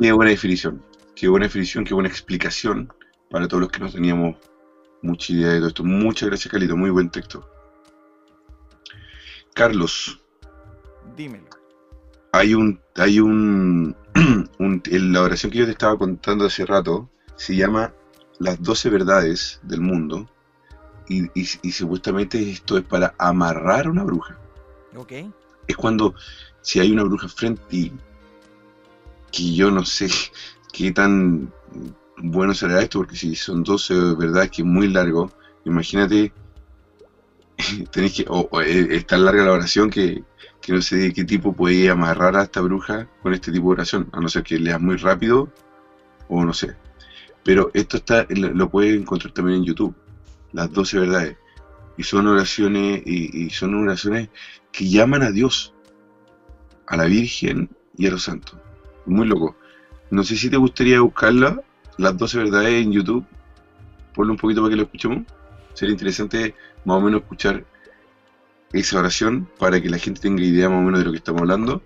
Qué buena definición, qué buena definición, qué buena explicación para todos los que no teníamos mucha idea de todo esto. Muchas gracias, Calito, muy buen texto. Carlos, Dímelo. hay un, hay un, un- en la oración que yo te estaba contando hace rato, se llama Las 12 verdades del mundo, y, y- y supuestamente esto es para amarrar a una bruja. ¿Ok? es cuando si hay una bruja frente a ti, que yo no sé qué tan bueno será esto, porque si son 12 verdades que es muy largo, imagínate, tenés que, o, o es es tan larga la oración que, que no sé de qué tipo puede amarrar a esta bruja con este tipo de oración, a no ser que leas muy rápido, o no sé. Pero esto está, lo, lo puedes encontrar también en YouTube, las 12 verdades. Y son oraciones, y, son oraciones que llaman a Dios, a la Virgen y a los santos. Muy loco. No sé si te gustaría buscarla, las 12 verdades en YouTube. Ponlo un poquito para que lo escuchemos. Sería interesante más o menos escuchar esa oración para que la gente tenga idea más o menos de lo que estamos hablando.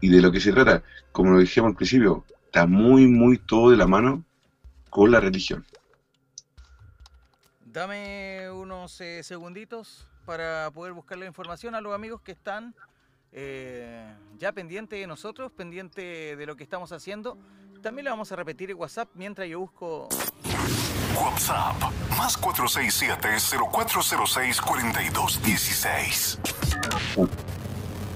Y de lo que se trata, como lo dijimos al principio, está muy, muy todo de la mano con la religión. Dame unos eh, segunditos para poder buscar la información a los amigos que están eh, ya pendientes de nosotros, pendientes de lo que estamos haciendo. También le vamos a repetir el WhatsApp mientras yo busco. WhatsApp más 467-0406-4216.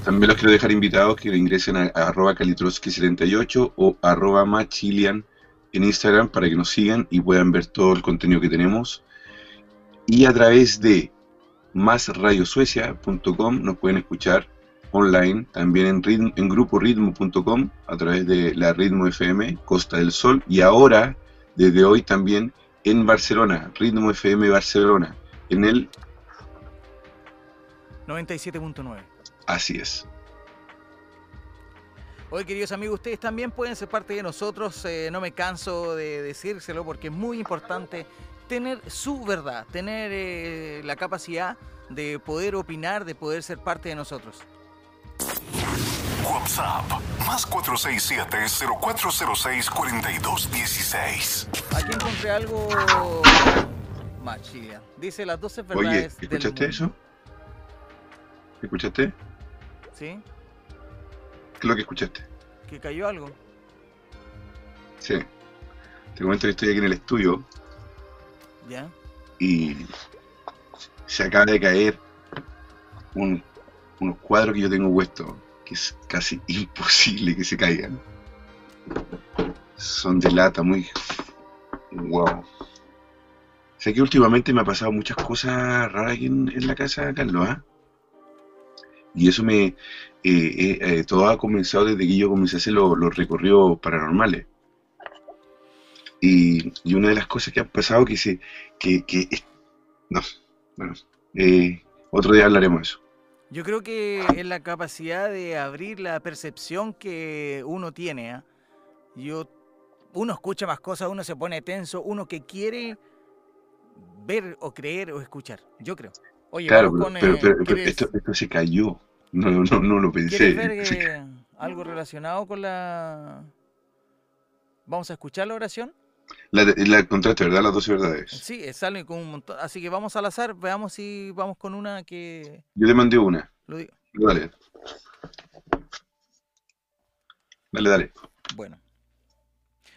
También los quiero dejar invitados que ingresen a, a arroba calitroski78 o arroba machilian en Instagram para que nos sigan y puedan ver todo el contenido que tenemos. Y a través de másradiosuecia.com nos pueden escuchar online, también en, ritmo, en gruporitmo.com a través de la Ritmo FM, Costa del Sol, y ahora, desde hoy también en Barcelona, Ritmo FM Barcelona, en el 97.9. Así es. Hoy, queridos amigos, ustedes también pueden ser parte de nosotros. eh, no me canso de decírselo porque es muy importante tener su verdad, tener eh, la capacidad de poder opinar, de poder ser parte de nosotros. WhatsApp más 467-0406-4216. Aquí encontré algo machilla. Dice las 12 Oye, verdades del ¿escuchaste mundo. eso? ¿Escuchaste? ¿Sí? ¿Qué es lo que escuchaste? Que cayó algo. Sí. Te comento que estoy aquí en el estudio Y se acaba de caer un- unos cuadros que yo tengo puestos, que es casi imposible que se caigan. Son de lata, muy... Wow. Sé que últimamente me ha pasado muchas cosas raras aquí en, en la casa, Carlos, ¿ah? Y eso me... eh, eh, eh, todo ha comenzado desde que yo comencé a hacer los, los recorridos paranormales. Y, y una de las cosas que han pasado que se... que, que no, bueno, eh, otro día hablaremos de eso. Yo creo que es la capacidad de abrir la percepción que uno tiene. ¿ah? Yo, uno escucha más cosas, uno se pone tenso, uno que quiere ver o creer o escuchar. Yo creo. Oye, Claro, pero, con. pero- eh, pero- pero ¿quieres, esto, esto se cayó. No, no, no, no lo pensé. ver eh, algo relacionado con la. Vamos a escuchar la oración? La, la encontraste, ¿verdad? Las 12 verdades. Sí, eh, sale con un montón. Así que vamos al azar, veamos si vamos con una que. Yo te mandé una. Lo digo. Dale. Dale, dale. Bueno.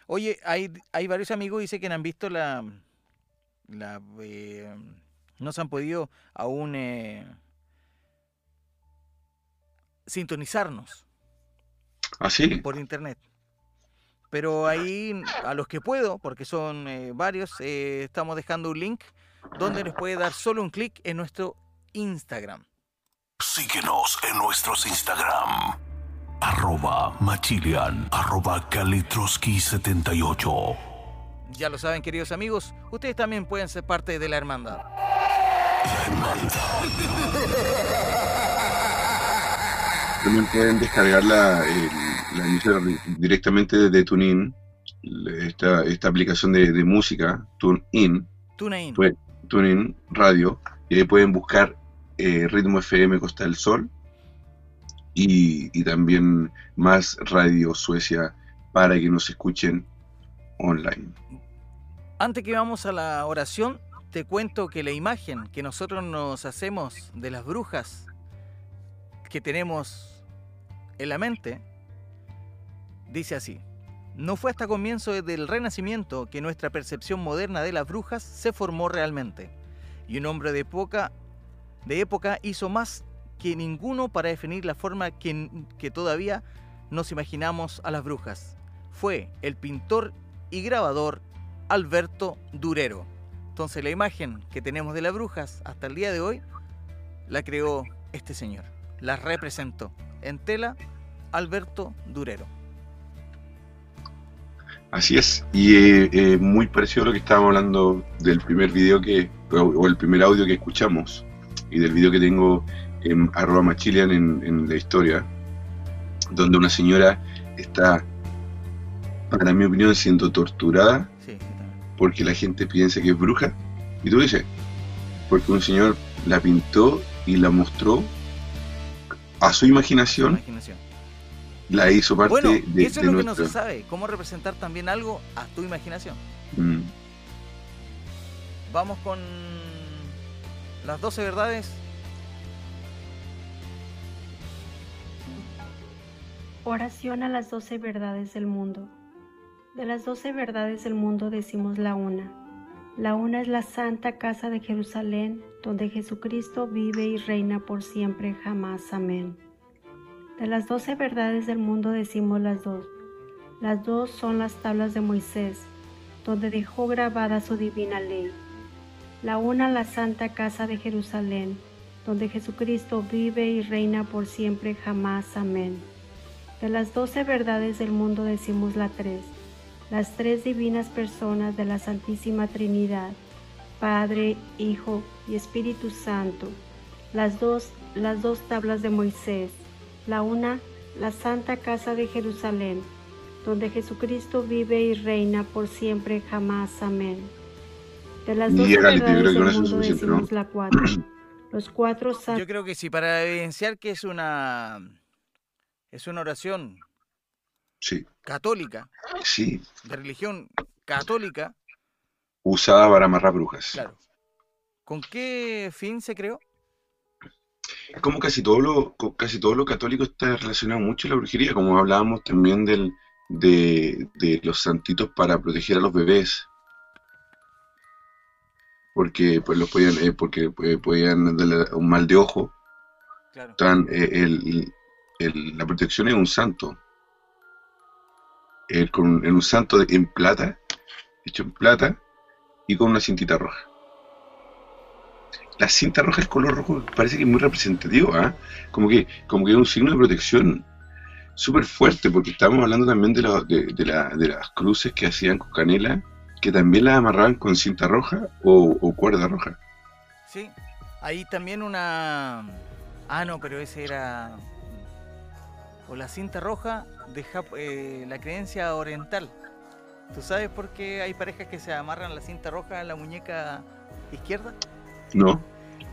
Oye, hay, hay varios amigos dice que no han visto la. la eh, no se han podido aún eh, sintonizarnos ¿Ah, sí? por internet. Pero ahí, a los que puedo, porque son eh, varios, eh, estamos dejando un link donde les puede dar solo un clic en nuestro Instagram. Síguenos en nuestros Instagram. Arroba Machilian, arroba Kalitroski78. Ya lo saben, queridos amigos, ustedes también pueden ser parte de la hermandad. También pueden descargar la, el- la emisora directamente desde TuneIn, esta, esta aplicación de, de música, TuneIn, TuneIn. TuneIn Radio, y ahí pueden buscar eh, Ritmo FM Costa del Sol y, y también más Radio Suecia para que nos escuchen online. Antes que vamos a la oración, te cuento que la imagen que nosotros nos hacemos de las brujas que tenemos en la mente dice así. No fue hasta comienzo del Renacimiento que nuestra percepción moderna de las brujas se formó realmente. Y un hombre de época, de época hizo más que ninguno para definir la forma que, que todavía nos imaginamos a las brujas. Fue el pintor y grabador Alberto Durero. Entonces la imagen que tenemos de las brujas hasta el día de hoy la creó este señor. La representó en tela Alberto Durero. Así es, y eh, eh, muy parecido a lo que estábamos hablando del primer video que, o, el primer audio que escuchamos, y del video que tengo en arroba machilian en, en la historia, donde una señora está, para mi opinión, siendo torturada Sí, porque la gente piensa que es bruja. Y tú dices, porque un señor la pintó y la mostró a su imaginación imaginación. La hizo parte Bueno, de, eso de es lo que no se sabe. Cómo representar también algo a tu imaginación. Mm. Vamos con las 12 verdades. Oración a las doce verdades del mundo. De las doce verdades del mundo decimos la una. La una es la santa casa de Jerusalén, donde Jesucristo vive y reina por siempre jamás. Amén. De las doce verdades del mundo decimos las dos. Las dos son las tablas de Moisés, donde dejó grabada su divina ley. La una la santa casa de Jerusalén, donde Jesucristo vive y reina por siempre jamás. Amén. De las doce verdades del mundo decimos la tres, las tres divinas personas de la Santísima Trinidad, Padre, Hijo y Espíritu Santo, las dos, las dos tablas de Moisés, la una, la Santa Casa de Jerusalén, donde Jesucristo vive y reina por siempre jamás. Amén. De las el verdades del mundo decimos la cuatro, los cuatro santos. Yo creo que sí, para evidenciar que es una es una oración Sí, católica, sí, de religión católica, usada para amarrar brujas. claro. ¿Con qué fin se creó? Como casi todo lo, casi todo lo católico está relacionado mucho a la brujería, como hablábamos también del, de, de los santitos para proteger a los bebés. Porque pues los podían, eh, porque eh, podían darle un mal de ojo. Claro. Tan, eh, el- el- la protección es un santo. Con, en un santo de- en plata, hecho en plata, y con una cintita roja. La cinta roja, el color rojo, parece que es muy representativo, ¿ah? Como que, como que es un signo de protección súper fuerte, porque estábamos hablando también de, la- de, la- de las cruces que hacían con canela, que también las amarraban con cinta roja o, cuerda roja. Sí. Ahí también una Ah, no, pero ese era o la cinta roja de Jap- eh, la creencia oriental. ¿Tú sabes por qué hay parejas que se amarran la cinta roja en la muñeca izquierda? ¿No?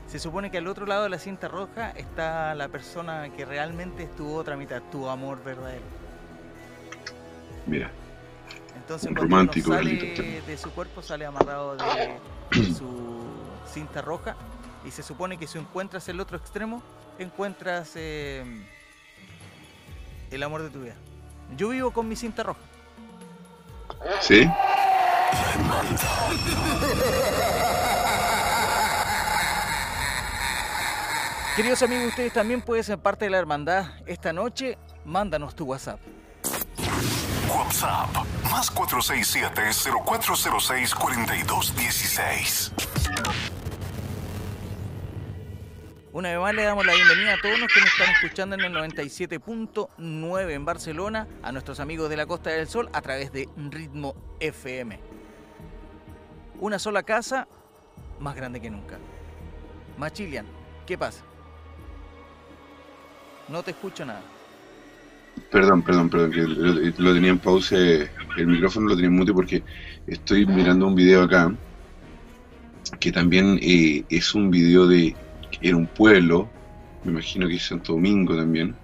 Se supone que al otro lado de la cinta roja está la persona que realmente es tu otra mitad, tu amor verdadero. Mira, Entonces Un cuando romántico, uno sale este. de su cuerpo sale amarrado de, de su cinta roja y se supone que si encuentras el otro extremo encuentras eh, el amor de tu vida. Yo vivo con mi cinta roja. ¿sí? Queridos amigos, ustedes también pueden ser parte de la hermandad esta noche. Mándanos tu WhatsApp. WhatsApp más 467-0406-4216. Una vez más le damos la bienvenida a todos los que nos están escuchando en el 97.9 en Barcelona, a nuestros amigos de la Costa del Sol a través de Ritmo FM. Una sola casa, más grande que nunca. Machilian, ¿qué pasa? No te escucho nada. Perdón, perdón, perdón, lo, tenía en pausa, el micrófono lo tenía en mute porque estoy mirando un video acá, que también eh, es un video de, en un pueblo, me imagino que es Santo Domingo también,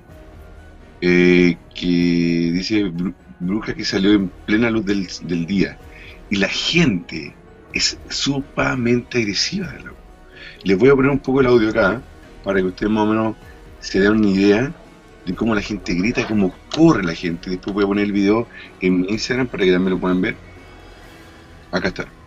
eh, que dice bru- bruja que salió en plena luz del, del día, y la gente es sumamente agresiva. Les voy a poner un poco el audio acá, para que ustedes más o menos se den una idea de cómo la gente grita, cómo corre la gente. Después voy a poner el video en mi Instagram para que también lo puedan ver. Acá está.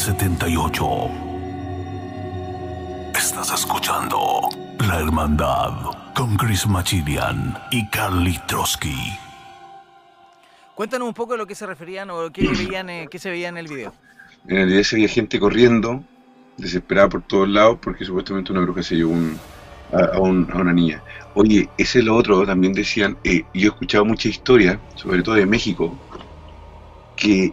Kalitroski78. Estás escuchando La Hermandad con Chris Machilian y Carly Trotsky. Cuéntanos un poco de lo que se referían o qué, veían, eh, qué se veía en el video. En el video se veía gente corriendo, desesperada por todos lados, porque supuestamente una bruja se llevó un- a, a un- a una niña. Oye, ese es lo otro, también decían, eh, yo he escuchado mucha historia, sobre todo de México, que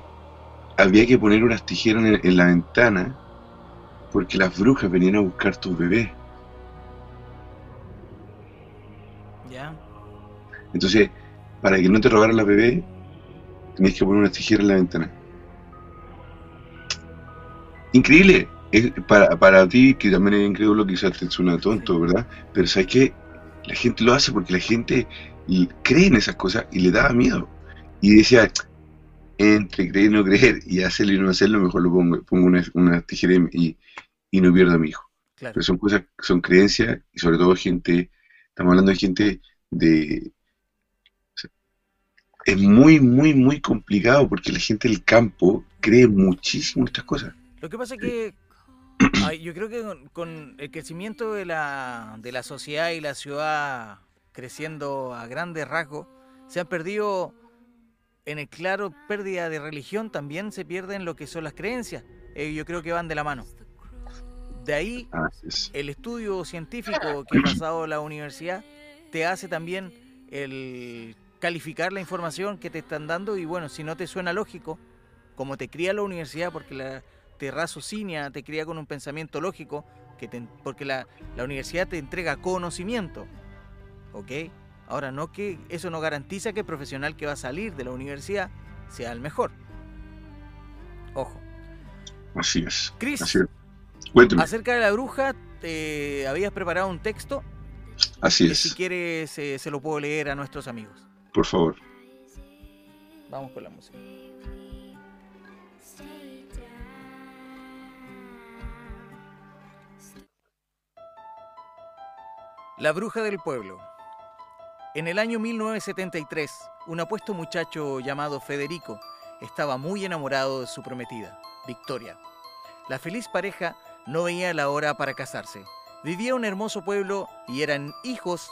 había que poner unas tijeras en, en la ventana porque las brujas venían a buscar tus bebés. ¿Ya? Entonces, para que no te robaran las bebés, tenías que poner unas tijeras en la ventana. Increíble. Es para, para ti, que también es increíble, quizás te suena tonto, ¿verdad? Pero sabes que la gente lo hace porque la gente cree en esas cosas y le daba miedo. Y decía, entre creer y no creer, y hacerlo y no hacerlo, mejor lo pongo, pongo una, una tijera y, y no pierdo a mi hijo. Claro. Pero son cosas, son creencias y sobre todo gente, estamos hablando de gente de... o sea, es muy, muy, muy complicado porque la gente del campo cree muchísimo estas cosas. Lo que pasa es que ay, yo creo que con, con el crecimiento de la, de la sociedad y la ciudad creciendo a grandes rasgos, se han perdido en el claro pérdida de religión, también se pierden lo que son las creencias. Eh, yo creo que van de la mano. De ahí el estudio científico que ha pasado la universidad te hace también el calificar la información que te están dando y bueno, si no te suena lógico, como te cría la universidad, porque la, te raciocina, te cría con un pensamiento lógico, que te- porque la, la universidad te entrega conocimiento, ¿ok? Ahora, no que eso no garantiza que el profesional que va a salir de la universidad sea el mejor. Ojo. Así es. Chris. Así es. Cuéntame. Acerca de la bruja, te habías preparado un texto Así que si es. quieres eh, se lo puedo leer a nuestros amigos. Por favor. Vamos con la música. La bruja del pueblo. En el año 1973, un apuesto muchacho llamado Federico estaba muy enamorado de su prometida, Victoria. La feliz pareja no veía la hora para casarse. Vivía un hermoso pueblo y eran hijos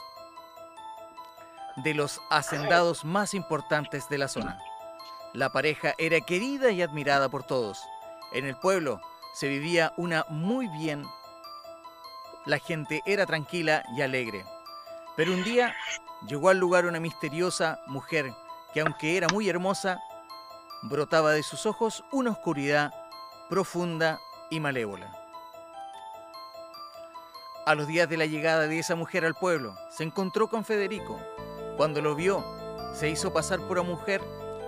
de los hacendados más importantes de la zona. La pareja era querida y admirada por todos. En el pueblo se vivía una muy bien. La gente era tranquila y alegre. Pero un día llegó al lugar una misteriosa mujer que aunque era muy hermosa, brotaba de sus ojos una oscuridad profunda y malévola. A los días de la llegada de esa mujer al pueblo, se encontró con Federico. Cuando lo vio, se hizo pasar por una mujer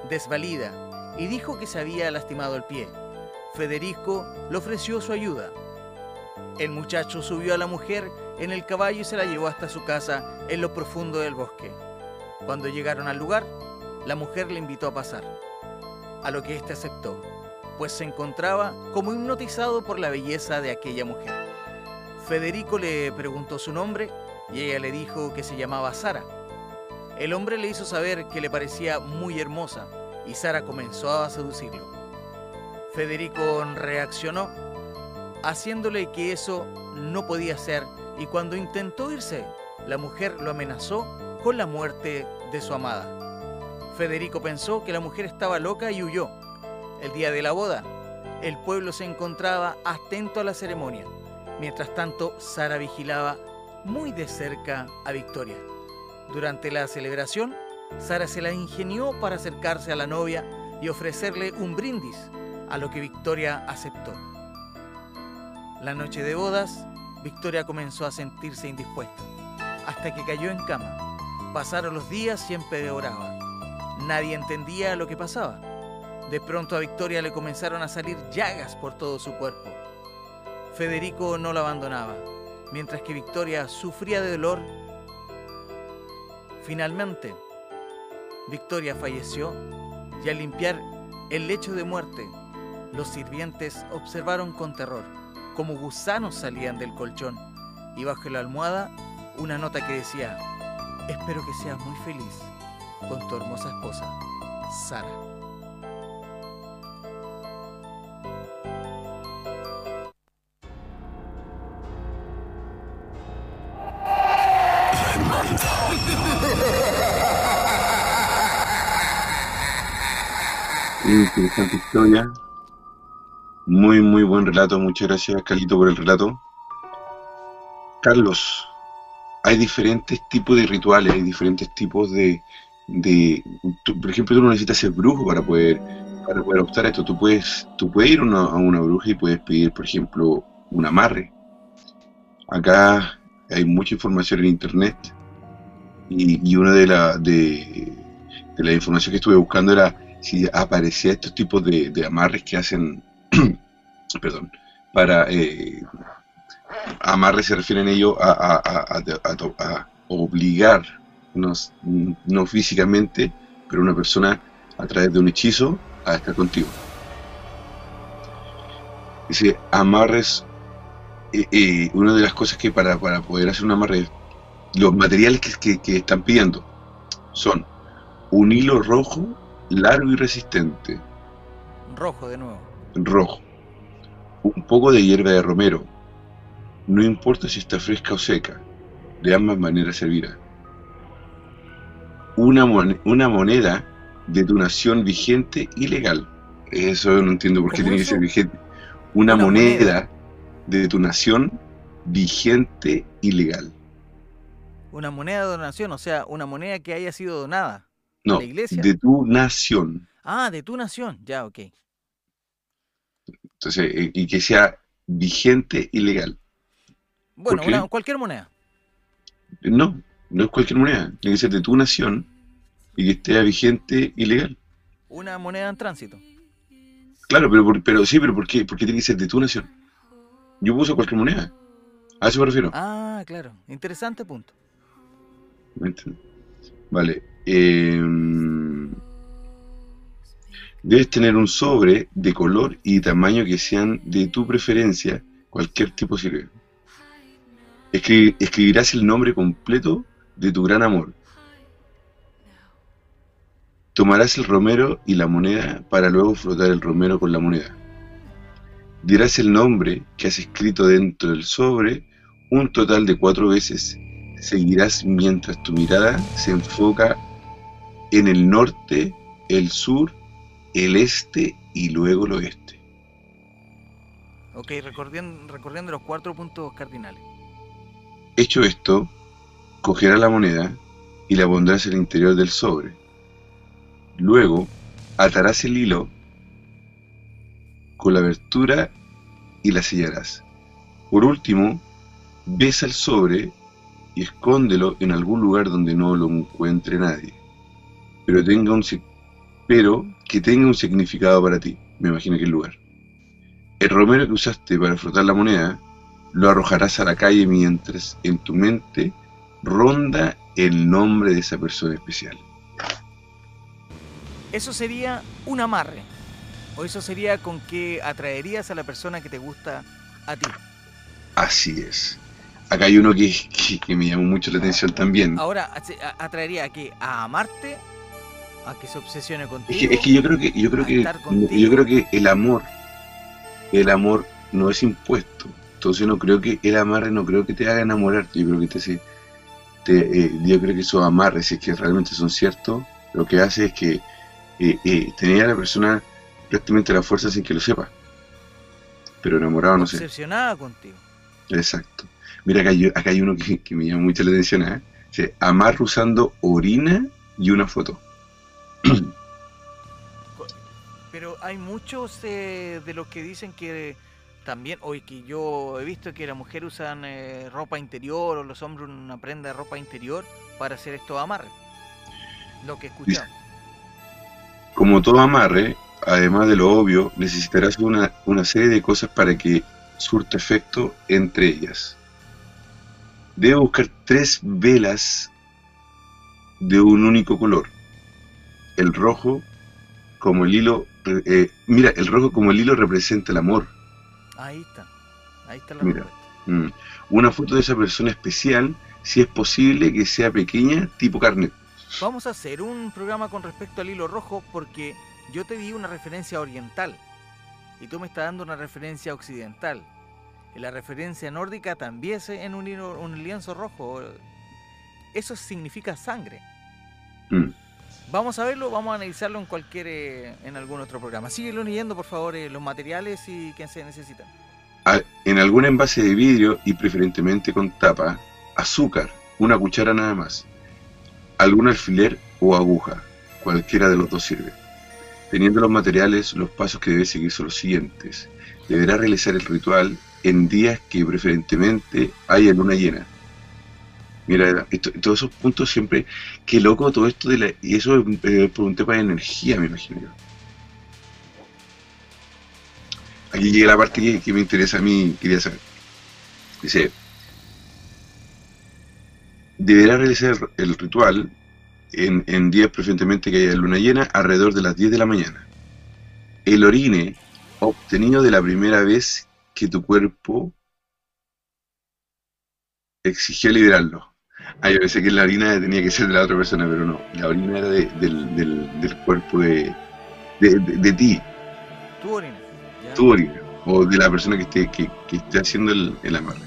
desvalida y dijo que se había lastimado el pie. Federico le ofreció su ayuda. El muchacho subió a la mujer en el caballo y se la llevó hasta su casa en lo profundo del bosque. Cuando llegaron al lugar, la mujer le invitó a pasar, a lo que éste aceptó, pues se encontraba como hipnotizado por la belleza de aquella mujer. Federico le preguntó su nombre y ella le dijo que se llamaba Sara. El hombre le hizo saber que le parecía muy hermosa y Sara comenzó a seducirlo. Federico reaccionó, haciéndole que eso no podía ser y cuando intentó irse, la mujer lo amenazó con la muerte de su amada. Federico pensó que la mujer estaba loca y huyó. El día de la boda, el pueblo se encontraba atento a la ceremonia. Mientras tanto, Sara vigilaba muy de cerca a Victoria. Durante la celebración, Sara se la ingenió para acercarse a la novia y ofrecerle un brindis, a lo que Victoria aceptó. La noche de bodas, Victoria comenzó a sentirse indispuesta, hasta que cayó en cama. Pasaron los días y empeoraba. Nadie entendía lo que pasaba. De pronto a Victoria le comenzaron a salir llagas por todo su cuerpo. Federico no la abandonaba, mientras que Victoria sufría de dolor. Finalmente, Victoria falleció y al limpiar el lecho de muerte, los sirvientes observaron con terror como gusanos salían del colchón y bajo la almohada una nota que decía, espero que seas muy feliz con tu hermosa esposa, Sara. Interesante historia. Muy, muy buen relato. Muchas gracias, Carlito, por el relato. Carlos, hay diferentes tipos de rituales, hay diferentes tipos de... de por ejemplo, tú no necesitas ser brujo para poder, para poder optar a esto. Tú puedes, tú puedes ir a una, a una bruja y puedes pedir, por ejemplo, un amarre. Acá hay mucha información en internet y, y una de la, de, de la información que estuve buscando era si aparecía estos tipos de, de amarres que hacen, perdón, para eh, amarres se refieren ellos a, a, obligar, no, s- no físicamente, pero una persona a través de un hechizo a estar contigo. Dice, amarres, eh, eh, una de las cosas que para, para poder hacer un amarre, los materiales que, que- que están pidiendo son un hilo rojo, largo y resistente, Rojo de nuevo. Rojo, un poco de hierba de romero, no importa si está fresca o seca, de ambas maneras servirá. Una, mon- una moneda de tu nación vigente y legal. Eso no entiendo por qué ¿Cómo tiene que ser vigente. Una, Una moneda, moneda. de tu nación vigente y legal. Una moneda de donación, o sea, una moneda que haya sido donada. No, la iglesia? de tu nación. Ah, de tu nación. Ya, ok. Entonces, eh, y que sea vigente y legal. Bueno, una- cualquier moneda. No, no es cualquier moneda. Tiene que ser de tu nación y que esté vigente y legal. Una moneda en tránsito. Claro, pero, pero sí, pero ¿por qué? Porque tiene que ser de tu nación. Yo uso cualquier moneda. A eso me refiero. Ah, claro. Interesante punto. Vale. em, debes tener un sobre de color y tamaño que sean de tu preferencia. Cualquier tipo sirve. Escri- escribirás el nombre completo de tu gran amor. Tomarás el romero y la moneda para luego frotar el romero con la moneda. Dirás el nombre que has escrito dentro del sobre un total de cuatro veces. Seguirás mientras tu mirada se enfoca en el norte, el sur, el este y luego el oeste. Ok, recorriendo los cuatro puntos cardinales. Hecho esto, cogerás la moneda y la pondrás en el interior del sobre. Luego, atarás el hilo con la abertura y la sellarás. Por último, besa el sobre y escóndelo en algún lugar donde no lo encuentre nadie. Pero, tenga un, pero que tenga un significado para ti. Me imagino que el lugar. El romero que usaste para frotar la moneda lo arrojarás a la calle mientras en tu mente ronda el nombre de esa persona especial. Eso sería un amarre. O eso sería con que atraerías a la persona que te gusta a ti. Así es. Acá hay uno que, que- que me llamó mucho la atención también. Ahora, ¿se- a- ¿atraería a qué? ¿A amarte? ¿A que se obsesione Es contigo? que, es que yo creo que yo creo que yo creo que el amor el amor no es impuesto. Entonces no creo que el amarre no creo que te haga enamorarte. Yo creo que te, hace- te eh, yo creo que esos amarres, si es que realmente son ciertos, lo que hace es que eh, eh, tener a la persona prácticamente a la fuerza sin que lo sepa. Pero enamorado no sé. Obsesionada contigo. Exacto. Mira, acá hay, acá hay uno que, que me llama mucho la atención. ¿eh? Dice, amarre usando orina y una foto. Pero hay muchos eh, de los que dicen que también, hoy que yo he visto que las mujeres usan eh, ropa interior o los hombres una prenda de ropa interior para hacer estos amarres. Lo que escuchamos. Como todo amarre, además de lo obvio, necesitarás una, una serie de cosas para que surta efecto entre ellas. Debe buscar tres velas de un único color. El rojo como el hilo... eh, mira, el rojo como el hilo representa el amor. Ahí está. Ahí está la Mira. Mm. Una foto de esa persona especial, si es posible que sea pequeña, tipo carnet. Vamos a hacer un programa con respecto al hilo rojo porque yo te di una referencia oriental y tú me estás dando una referencia occidental. Y la referencia nórdica también es en un, hilo- un lienzo rojo. Eso significa sangre. Mm. Vamos a verlo, vamos a analizarlo en cualquier, eh, en algún otro programa. Síguelo leyendo, por favor, eh, los materiales y que se necesitan. A- En algún envase de vidrio y preferentemente con tapa, azúcar, una cuchara nada más, algún alfiler o aguja, cualquiera de los dos sirve. Teniendo los materiales, los pasos que debe seguir son los siguientes. Deberá realizar el ritual en días que preferentemente haya luna llena. Mira, todos esos puntos siempre, qué loco todo esto de la, y eso es eh, por un tema de energía, me imagino yo. Aquí llega la parte que, que me interesa a mí, quería saber. Dice, deberá realizar el ritual en, en días preferentemente que haya luna llena alrededor de las 10 de la mañana. El orine obtenido de la primera vez que tu cuerpo exigió liberarlo. Ah, yo pensé que la orina tenía que ser de la otra persona, pero no. La orina era de- del, del- del cuerpo de, de, de- ti, Tu orina. ¿ya? tu orina, o de la persona que esté, que, que esté haciendo el, el amarre.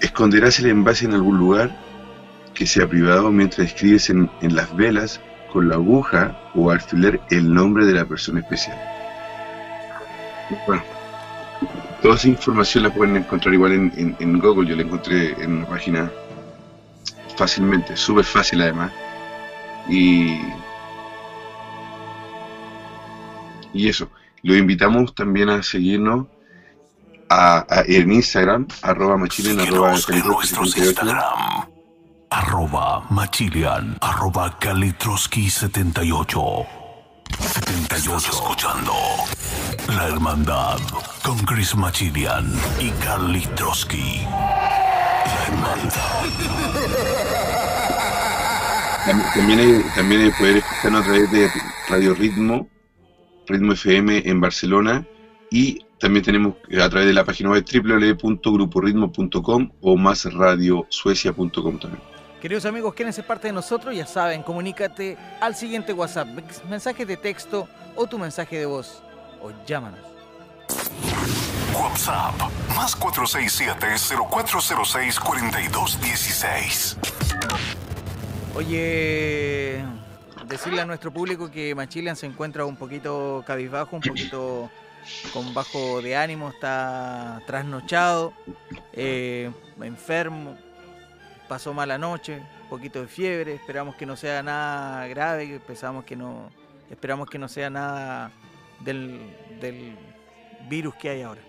Esconderás el envase en algún lugar que sea privado mientras escribes en, en las velas con la aguja o alfiler el nombre de la persona especial. Bueno, toda esa información la pueden encontrar igual en, en- en Google, yo la encontré en una página fácilmente, súper fácil además. Y, y eso, lo invitamos también a seguirnos a, a- en Instagram, arroba machilen, arroba Síguenos en nuestros 78. Instagram. Arroba Machilian, arroba Kalitroski78. 78. Estás escuchando La Hermandad con Chris Machilian y Kalitroski. La Hermandad. Tam- También hay, también hay poder escucharnos a través de Radio Ritmo, Ritmo FM en Barcelona y también tenemos eh, a través de la página web www.gruporitmo.com o másradiosuecia.com también. Queridos amigos, quieren ser parte de nosotros, ya saben, comunícate al siguiente WhatsApp, mensaje de texto o tu mensaje de voz, o llámanos. WhatsApp más 467-0406-4216. Oye, decirle a nuestro público que Machilian se encuentra un poquito cabizbajo, un poquito con bajo de ánimo, está trasnochado, eh, enfermo, pasó mala noche, un poquito de fiebre, esperamos que no sea nada grave, esperamos que no, esperamos que no sea nada del, del virus que hay ahora.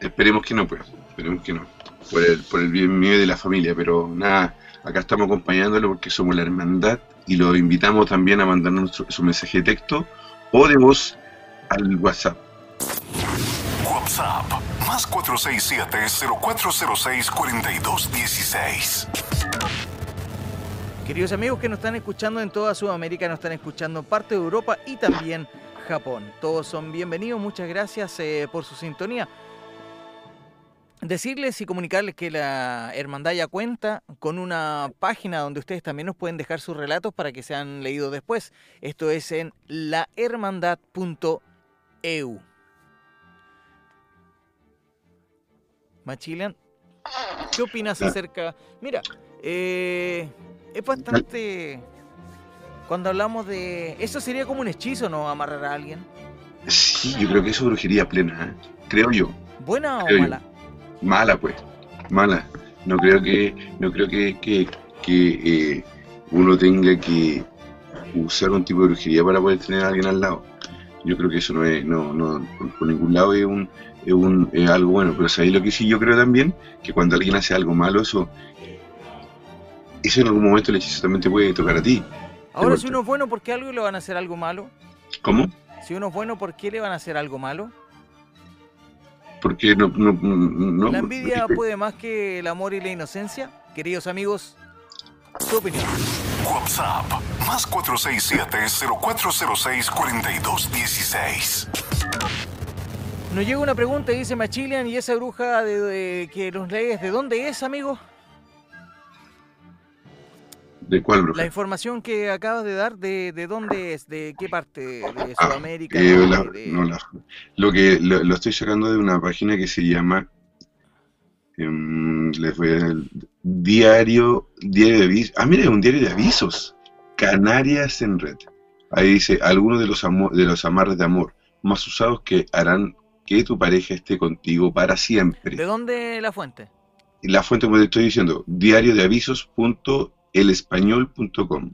Esperemos que no, pues, esperemos que no, por el, por el bien mío y de la familia, pero nada, acá estamos acompañándolo porque somos la hermandad y lo invitamos también a mandarnos nuestro- su mensaje de texto o de voz al WhatsApp. WhatsApp más 467-0406-4216. Queridos amigos que nos están escuchando en toda Sudamérica, nos están escuchando parte de Europa y también Japón. Todos son bienvenidos, muchas gracias eh, por su sintonía. Decirles y comunicarles que la Hermandad ya cuenta con una página donde ustedes también nos pueden dejar sus relatos para que sean leídos después. Esto es en lahermandad.eu. Machilian, ¿qué opinas acerca? Mira, eh, es bastante. Cuando hablamos de. Eso sería como un hechizo, ¿no? Amarrar a alguien. Sí, yo creo que eso es brujería plena, ¿eh? creo yo. ¿Buena o yo. mala? Mala, pues, mala. No creo que, no creo que, que, que, eh, uno tenga que usar un tipo de brujería para poder tener a alguien al lado. Yo creo que eso no es, no, no, por, por ningún lado es un, es un es algo bueno. Pero sabéis lo que sí yo creo también, que cuando alguien hace algo malo, eso, eso en algún momento el hechizo también te puede tocar a ti. Ahora, si uno es bueno, ¿por qué algo le van a hacer algo malo? ¿Cómo? Si uno es bueno, ¿por qué le van a hacer algo malo? Porque no, no, no ¿La envidia porque- puede más que el amor y la inocencia? Queridos amigos, su opinión. WhatsApp más 467-0406-4216. Nos llega una pregunta y dice Machilian, ¿y esa bruja de, de- que nos lees, de dónde es, amigo? ¿De cuál bruja? La información que acabas de dar, ¿de, de dónde es? ¿De qué parte? ¿De Ah, Sudamérica? Eh, ¿De- la- de- no, la- lo que lo, lo estoy sacando de una página que se llama em, les voy a- Diario diario de avisos. Ah, mira, es un diario de avisos. Canarias en red. Ahí dice, algunos de los, de los amarres de amor más usados que harán que tu pareja esté contigo para siempre. ¿De dónde la fuente? La fuente, como te estoy diciendo, diario de avisos.elespañol.com.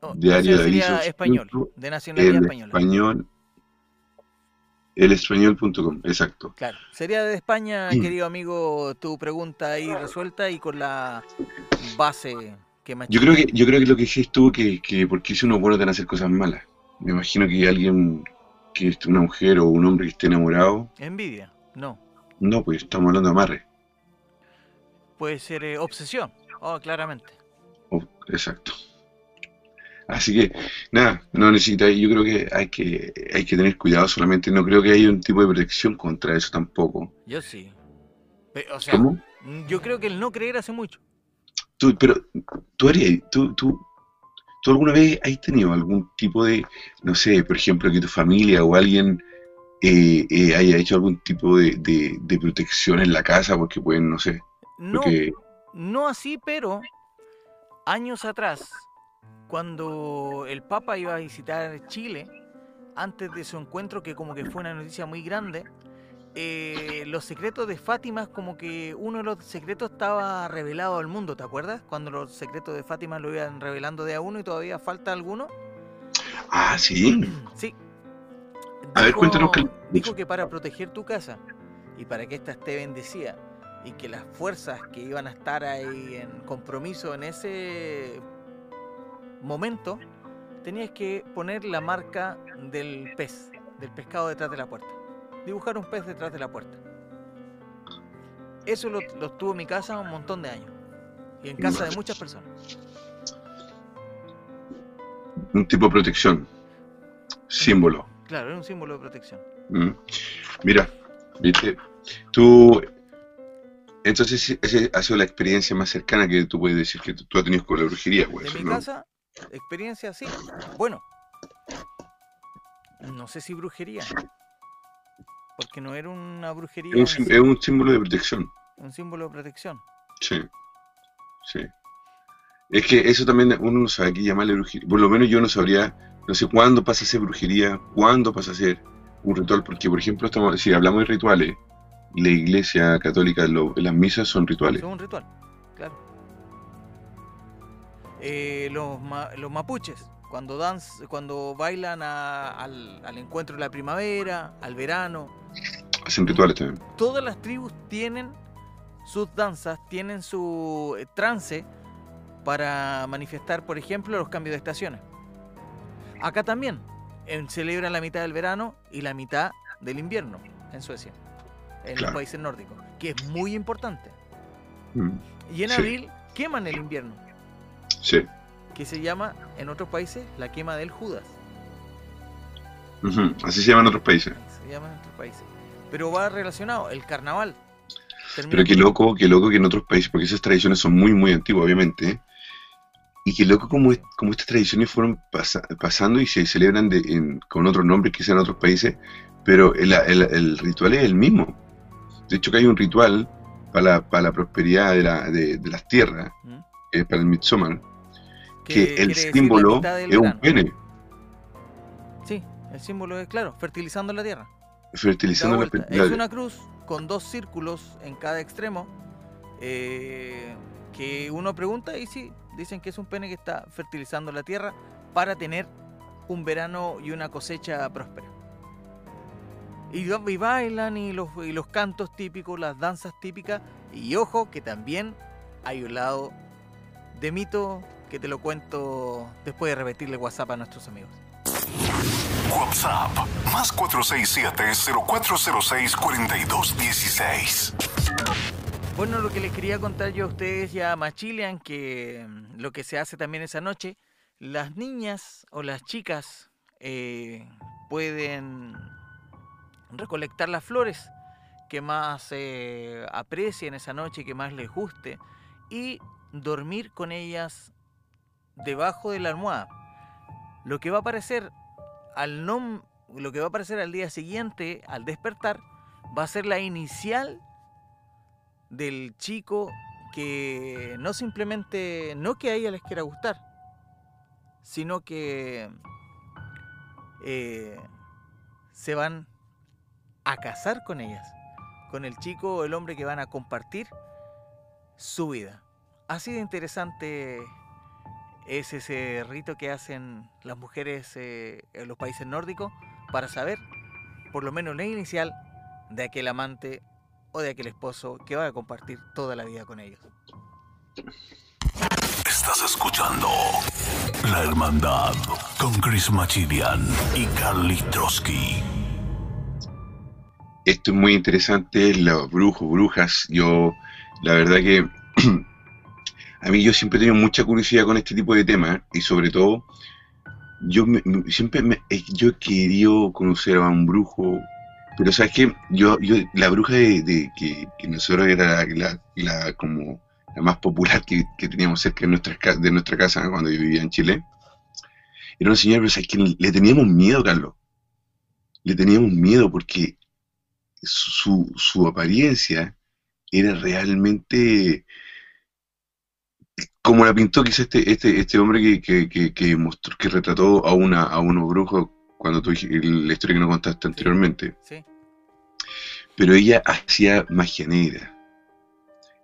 Oh, Diario de avisos. español, de nacionalidad El española. español. Elespañol.com, exacto. Claro, sería de España, querido amigo, tu pregunta ahí resuelta y con la base que me Yo creo que, yo creo que lo que dijiste tú, que, que porque si uno bueno a hacer cosas malas. Me imagino que alguien, que es una mujer o un hombre que esté enamorado, Envidia, no. no, pues estamos hablando de amarre. Puede ser eh, obsesión, oh, claramente. Oh, exacto. Así que, nada, no necesita, yo creo que hay que hay que tener cuidado solamente, no creo que haya un tipo de protección contra eso tampoco. Yo sí. O sea, ¿Cómo? yo creo que el no creer hace mucho. Tú, pero, tú, harías- tú, tú, ¿tú alguna vez has tenido algún tipo de, no sé, por ejemplo, que tu familia o alguien eh, eh, haya hecho algún tipo de, de- de protección en la casa porque pueden, no sé, No, porque, no así, pero años atrás, cuando el Papa iba a visitar Chile, antes de su encuentro, que como que fue una noticia muy grande, eh, los secretos de Fátima, como que uno de los secretos estaba revelado al mundo, ¿te acuerdas? Cuando los secretos de Fátima lo iban revelando de a uno y todavía falta alguno. ah, sí, Sí. A ver, cuéntanos qué- dijo que para proteger tu casa y para que ésta esté bendecida y que las fuerzas que iban a estar ahí en compromiso en ese momento, tenías que poner la marca del pez, del pescado detrás de la puerta. Dibujar un pez detrás de la puerta. Eso lo, lo tuvo en mi casa un montón de años. Y en casa de muchas personas. un tipo de protección, símbolo. Claro, era un símbolo de protección. Mm. Mira, viste, tú, entonces esa ha sido la experiencia más cercana que tú puedes decir que tú, tú has tenido con la brujería, pues, De mi ¿no? casa, experiencia sí. Bueno, no sé si brujería. Porque no era una brujería, Es un, es símbolo de protección, un símbolo de protección. sí, sí. Es que eso también uno no sabe qué llamarle brujería. Por lo menos yo no sabría, no sé cuándo pasa a ser brujería, cuándo pasa a ser un ritual, porque por ejemplo, estamos, si hablamos de rituales, la iglesia católica, lo- las misas son rituales. Es un ritual, claro. Eh, los, ma- los mapuches, cuando, danz- cuando bailan a- al, al encuentro de la primavera, al verano, Hacen rituales también. todas las tribus tienen sus danzas, tienen su eh, trance para manifestar, por ejemplo, los cambios de estaciones. Acá también en- celebran la mitad del verano y la mitad del invierno en Suecia, en los países nórdicos, que es muy importante. Mm, Y en Sí. abril queman el invierno, Sí. Que se llama en otros países la quema del Judas. Así se llaman otros países. Se llama en otros países. Pero va relacionado, el carnaval. termina Pero qué loco, qué loco que en otros países, porque esas tradiciones son muy, muy antiguas, obviamente. ¿eh? Y qué loco como, como estas tradiciones fueron pasa- pasando y se celebran de- en- con otros nombres que sean en otros países, pero el, el- el ritual es el mismo. De hecho, que hay un ritual para la, para la prosperidad de, la- de- de las tierras, ¿Mm? eh, para el Midsommar, Que que el símbolo es un pene, Sí, el símbolo es claro, fertilizando la tierra. Fertilizando la, la- Es una cruz con dos círculos en cada extremo. eh, que uno pregunta y sí, dicen que es un pene que está fertilizando la tierra para tener un verano y una cosecha próspera. Y, y bailan y los, y los cantos típicos, las danzas típicas. Y ojo que también hay un lado de mito que te lo cuento después de repetirle WhatsApp a nuestros amigos. WhatsApp más 467-0406-4216. Bueno, lo que les quería contar yo a ustedes y a Machilian, que mm, lo que se hace también esa noche, las niñas o las chicas eh, pueden recolectar las flores que más eh, aprecien esa noche, que más les guste, y dormir con ellas debajo de la almohada. Lo que va a aparecer al nom- lo que va a aparecer al día siguiente, al despertar, va a ser la inicial del chico que no simplemente, no que a ella les quiera gustar, sino que eh, se van a casar con ellas, con el chico o el hombre que van a compartir su vida. Así de interesante es ese rito que hacen las mujeres eh, en los países nórdicos para saber, por lo menos la inicial, de aquel amante o de aquel esposo que va a compartir toda la vida con ellos. Estás escuchando La Hermandad con Chris Machilian y Carly Trotsky. Esto es muy interesante, los brujos, brujas. Yo, la verdad que a mí yo siempre he tenido mucha curiosidad con este tipo de temas y sobre todo yo me- siempre me, yo he querido conocer a un brujo, pero sabes que yo, yo la bruja de, que, nosotros era la, la- como la más popular que, que teníamos cerca de nuestra, ca- de nuestra casa cuando yo vivía en Chile, era una señora, pero sabes que le teníamos miedo, Carlos. Le teníamos miedo porque su, su apariencia era realmente como la pintó quizás este, este, este hombre que, que, que, que mostró, que retrató a una, a unos brujos cuando tú la historia que nos contaste anteriormente. Sí. Pero ella hacía magia negra.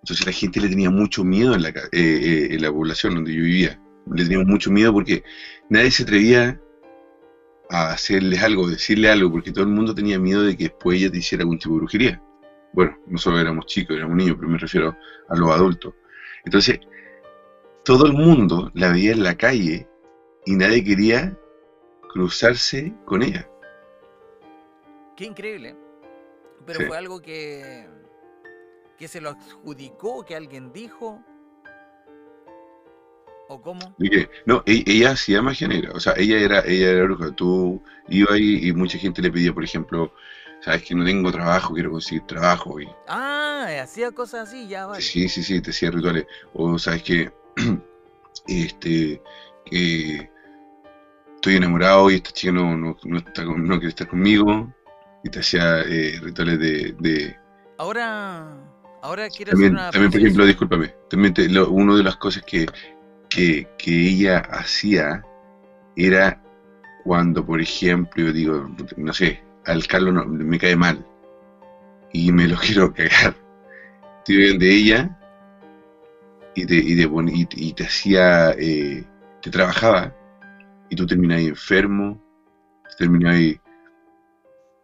Entonces la gente le tenía mucho miedo en la, eh, eh, en la población donde yo vivía. Le teníamos mucho miedo porque nadie se atrevía a hacerles algo, decirle algo, porque todo el mundo tenía miedo de que después ella te hiciera algún tipo de brujería. Bueno, nosotros éramos chicos, éramos niños, pero me refiero a los adultos. Entonces, todo el mundo la veía en la calle y nadie quería cruzarse con ella. Qué increíble. Pero Sí. fue algo que, que se lo adjudicó, que alguien dijo. ¿O cómo? No, e- ella hacía magia negra, o sea, ella era, ella era bruja. Tú ibas ahí y mucha gente le pedía, por ejemplo, sabes que no tengo trabajo, quiero conseguir trabajo. Y Ah, hacía cosas así, ya vale. sí, sí, sí, te hacía rituales. O sabes que este que estoy enamorado y esta chica no, no, no está con- no quiere estar conmigo. Y te hacía eh, rituales de, de, Ahora, ahora quiero También, hacer una también por ejemplo, discúlpame, también te- lo- una de las cosas que, que, que ella hacía era cuando, por ejemplo, yo digo, no sé, al Carlos no- me cae mal y me lo quiero cagar. Estoy bien de ella y te, y te, y, y te hacía, eh, te trabajaba y tú terminabas enfermo, terminabas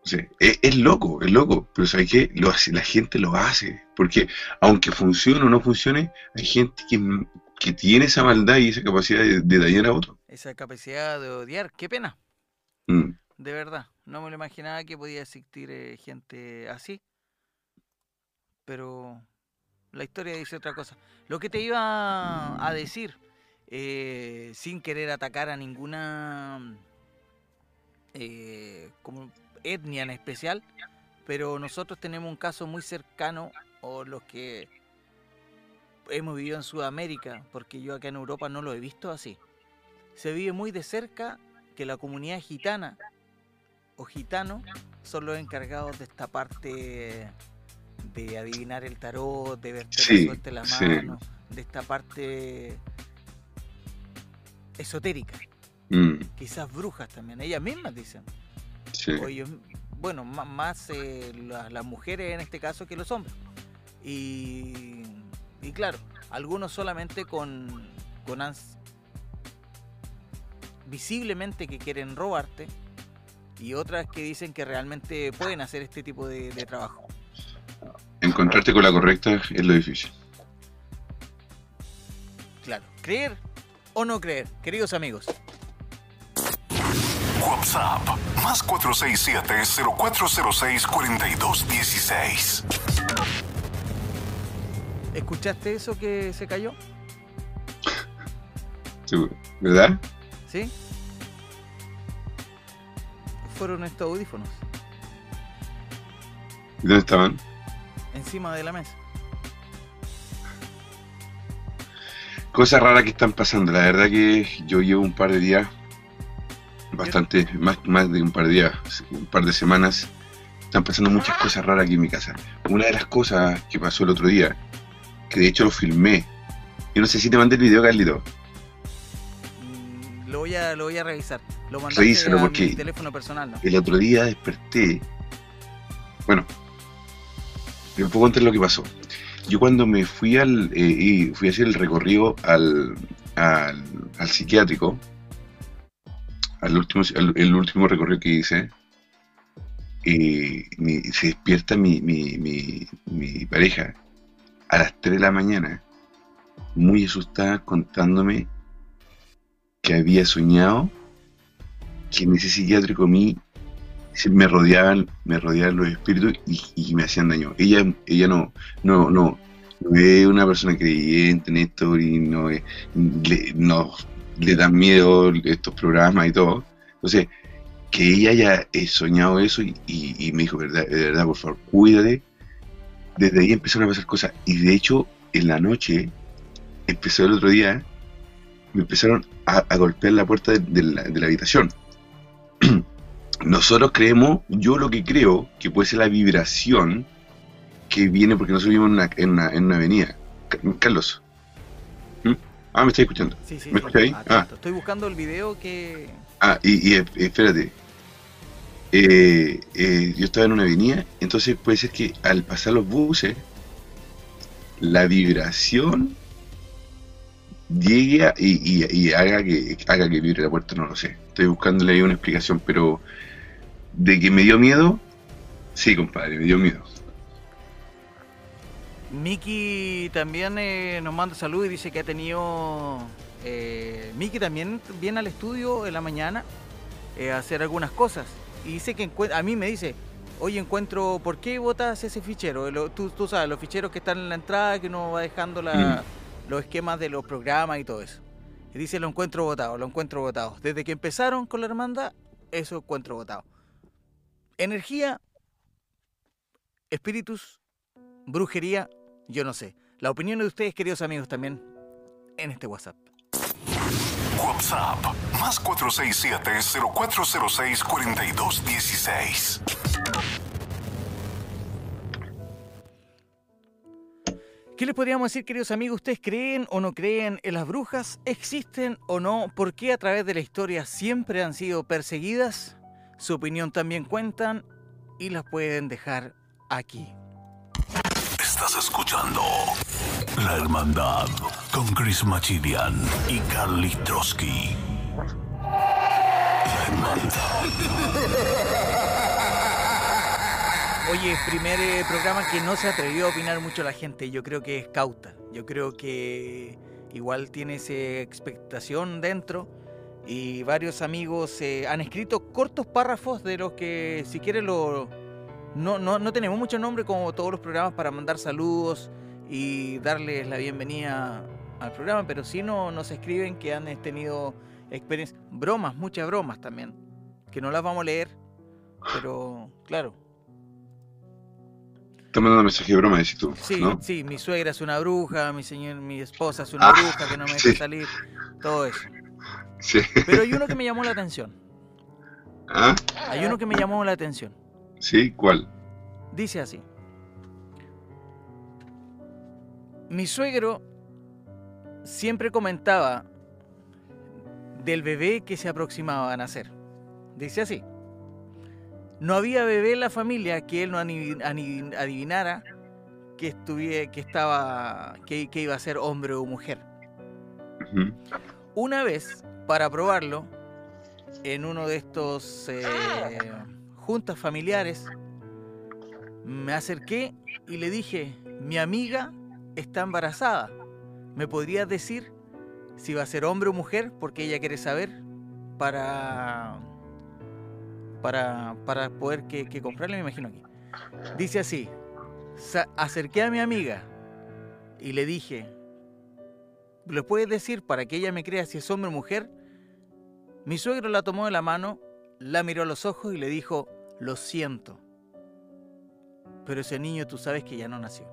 o sea, es, es loco, es loco, pero ¿sabes qué? Lo hace, la gente lo hace, porque aunque funcione o no funcione, hay gente que, que tiene esa maldad y esa capacidad de, de dañar a otro. Esa capacidad de odiar, qué pena, Mm. de verdad. No me lo imaginaba que podía existir eh, gente así. Pero la historia dice otra cosa. Lo que te iba a decir, eh, sin querer atacar a ninguna eh, como etnia en especial, pero nosotros tenemos un caso muy cercano, o los que hemos vivido en Sudamérica, porque yo acá en Europa no lo he visto así. Se vive muy de cerca que la comunidad gitana o gitano son los encargados de esta parte de adivinar el tarot, de verte Sí, la suerte en la sí. mano, de esta parte esotérica. Mm, Quizás brujas también, ellas mismas dicen. sí. O ellos- bueno, más, eh, la- las mujeres en este caso que los hombres. Y, y claro, algunos solamente con, con ans- visiblemente que quieren robarte y otras que dicen que realmente pueden hacer este tipo de, de trabajo. Encontrarte con la correcta es lo difícil. Claro, creer o no creer, queridos amigos. WhatsApp más 467-0406-4216. ¿Escuchaste eso que se cayó? ¿Verdad? ¿Sí? Fueron estos audífonos ¿Y dónde estaban? Encima de la mesa. Cosas raras que están pasando. La verdad que yo llevo un par de días, bastante, más, más de un par de días, un par de semanas, están pasando muchas cosas raras aquí en mi casa. Una de las cosas que pasó el otro día, que de hecho lo filmé. Yo no sé si te mandé el video, Carlito. Mm, Lo voy a, lo voy a revisar. Lo Revísalo, a porque- mi teléfono personal, ¿no? El otro día desperté. Bueno, te puedo contar lo que pasó. Yo cuando me fui al eh, y fui a hacer el recorrido al, al, al psiquiátrico, al último, el último recorrido que hice, eh, se despierta mi, mi, mi, mi pareja a las 3 de la mañana, muy asustada, contándome que había soñado que en ese psiquiátrico a me rodeaban, me rodeaban los espíritus y, me hacían daño. Ella, ella no, no, no, es una persona creyente en esto y no, le, no le dan miedo estos programas y todo. Entonces, que ella haya eh, soñado eso y, me dijo, verdad, de verdad, por favor, cuídate. Desde ahí empezaron a pasar cosas. Y de hecho, en la noche, empezó el otro día, me empezaron a, golpear la puerta de la- de la habitación nosotros creemos, yo lo que creo, que puede ser la vibración que viene porque nosotros vivimos en una, en una, en una avenida. Ca- Carlos. ¿Mm? Ah, me estás escuchando. Sí, sí, ¿Me escuchas ahí? Ah. Estoy buscando el video que. ah y, y, eh, espérate. Eh, eh, yo estaba en una avenida, entonces puede ser que al pasar los buses, la vibración llegue a- y, y- y haga que haga que vibre la puerta, no lo sé. Estoy buscándole ahí una explicación, pero de que me dio miedo, sí, compadre, me dio miedo. Miki también eh, nos manda salud y dice que ha tenido. Eh, Miki también viene al estudio en la mañana eh, a hacer algunas cosas. Y dice que a mí me dice, oye, encuentro, ¿por qué botas ese fichero? Lo- tú, tú sabes, los ficheros que están en la entrada, que uno va dejando la- los esquemas de los programas y todo eso. Y dice, lo encuentro votado, lo encuentro votado. Desde que empezaron con la hermandad, eso encuentro votado. Energía, espíritus, brujería, yo no sé. La opinión de ustedes, queridos amigos, también en este WhatsApp. WhatsApp más 467-0406-4216. ¿Qué les podríamos decir, queridos amigos? ¿Ustedes creen o no creen en las brujas? ¿Existen o no? ¿Por qué a través de la historia siempre han sido perseguidas? Su opinión también cuentan y las pueden dejar aquí. Estás escuchando La Hermandad con Chris Machilian y Carly Trotsky. La Oye, primer eh, programa que no se atrevió a opinar mucho la gente. Yo creo que es cauta. Yo creo que igual tiene esa expectación dentro. Y varios amigos eh, han escrito cortos párrafos de los que, si quieren, lo, no, no, no tenemos mucho nombre como todos los programas para mandar saludos y darles la bienvenida al programa, pero sí no, nos escriben que han tenido experiencias, bromas, muchas bromas también, que no las vamos a leer, pero claro, Está mandando mensaje de broma, decís tú, Sí, ¿no? sí, mi suegra es una bruja, mi señor, mi esposa es una Ah, bruja que no me deja sí. salir, todo eso. Sí. Pero hay uno que me llamó la atención. ¿Ah? Hay uno que me llamó la atención. ¿Sí? ¿Cuál? Dice así. Mi suegro siempre comentaba del bebé que se aproximaba a nacer. Dice así. No había bebé en la familia que él no adivinara que, estuviera, que, estaba, que, que iba a ser hombre o mujer. Una vez, para probarlo, en uno de estos eh, juntas familiares, me acerqué y le dije, mi amiga está embarazada. ¿Me podrías decir si va a ser hombre o mujer? Porque ella quiere saber para, para, para poder que, que comprarle, me imagino aquí. Dice así, acerqué a mi amiga y le dije, ¿le puedes decir para que ella me crea si es hombre o mujer? Mi suegro la tomó de la mano, la miró a los ojos y le dijo, lo siento. Pero ese niño tú sabes que ya no nació.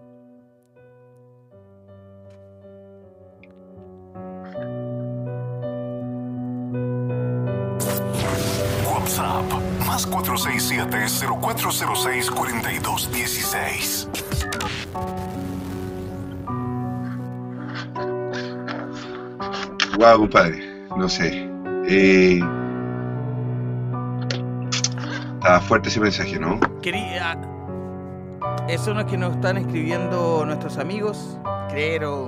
WhatsApp más 467-0406-4216. Wow, compadre. No sé. Eh, estaba fuerte ese mensaje, ¿no? Quería. Eso no es que nos están escribiendo nuestros amigos, creer o,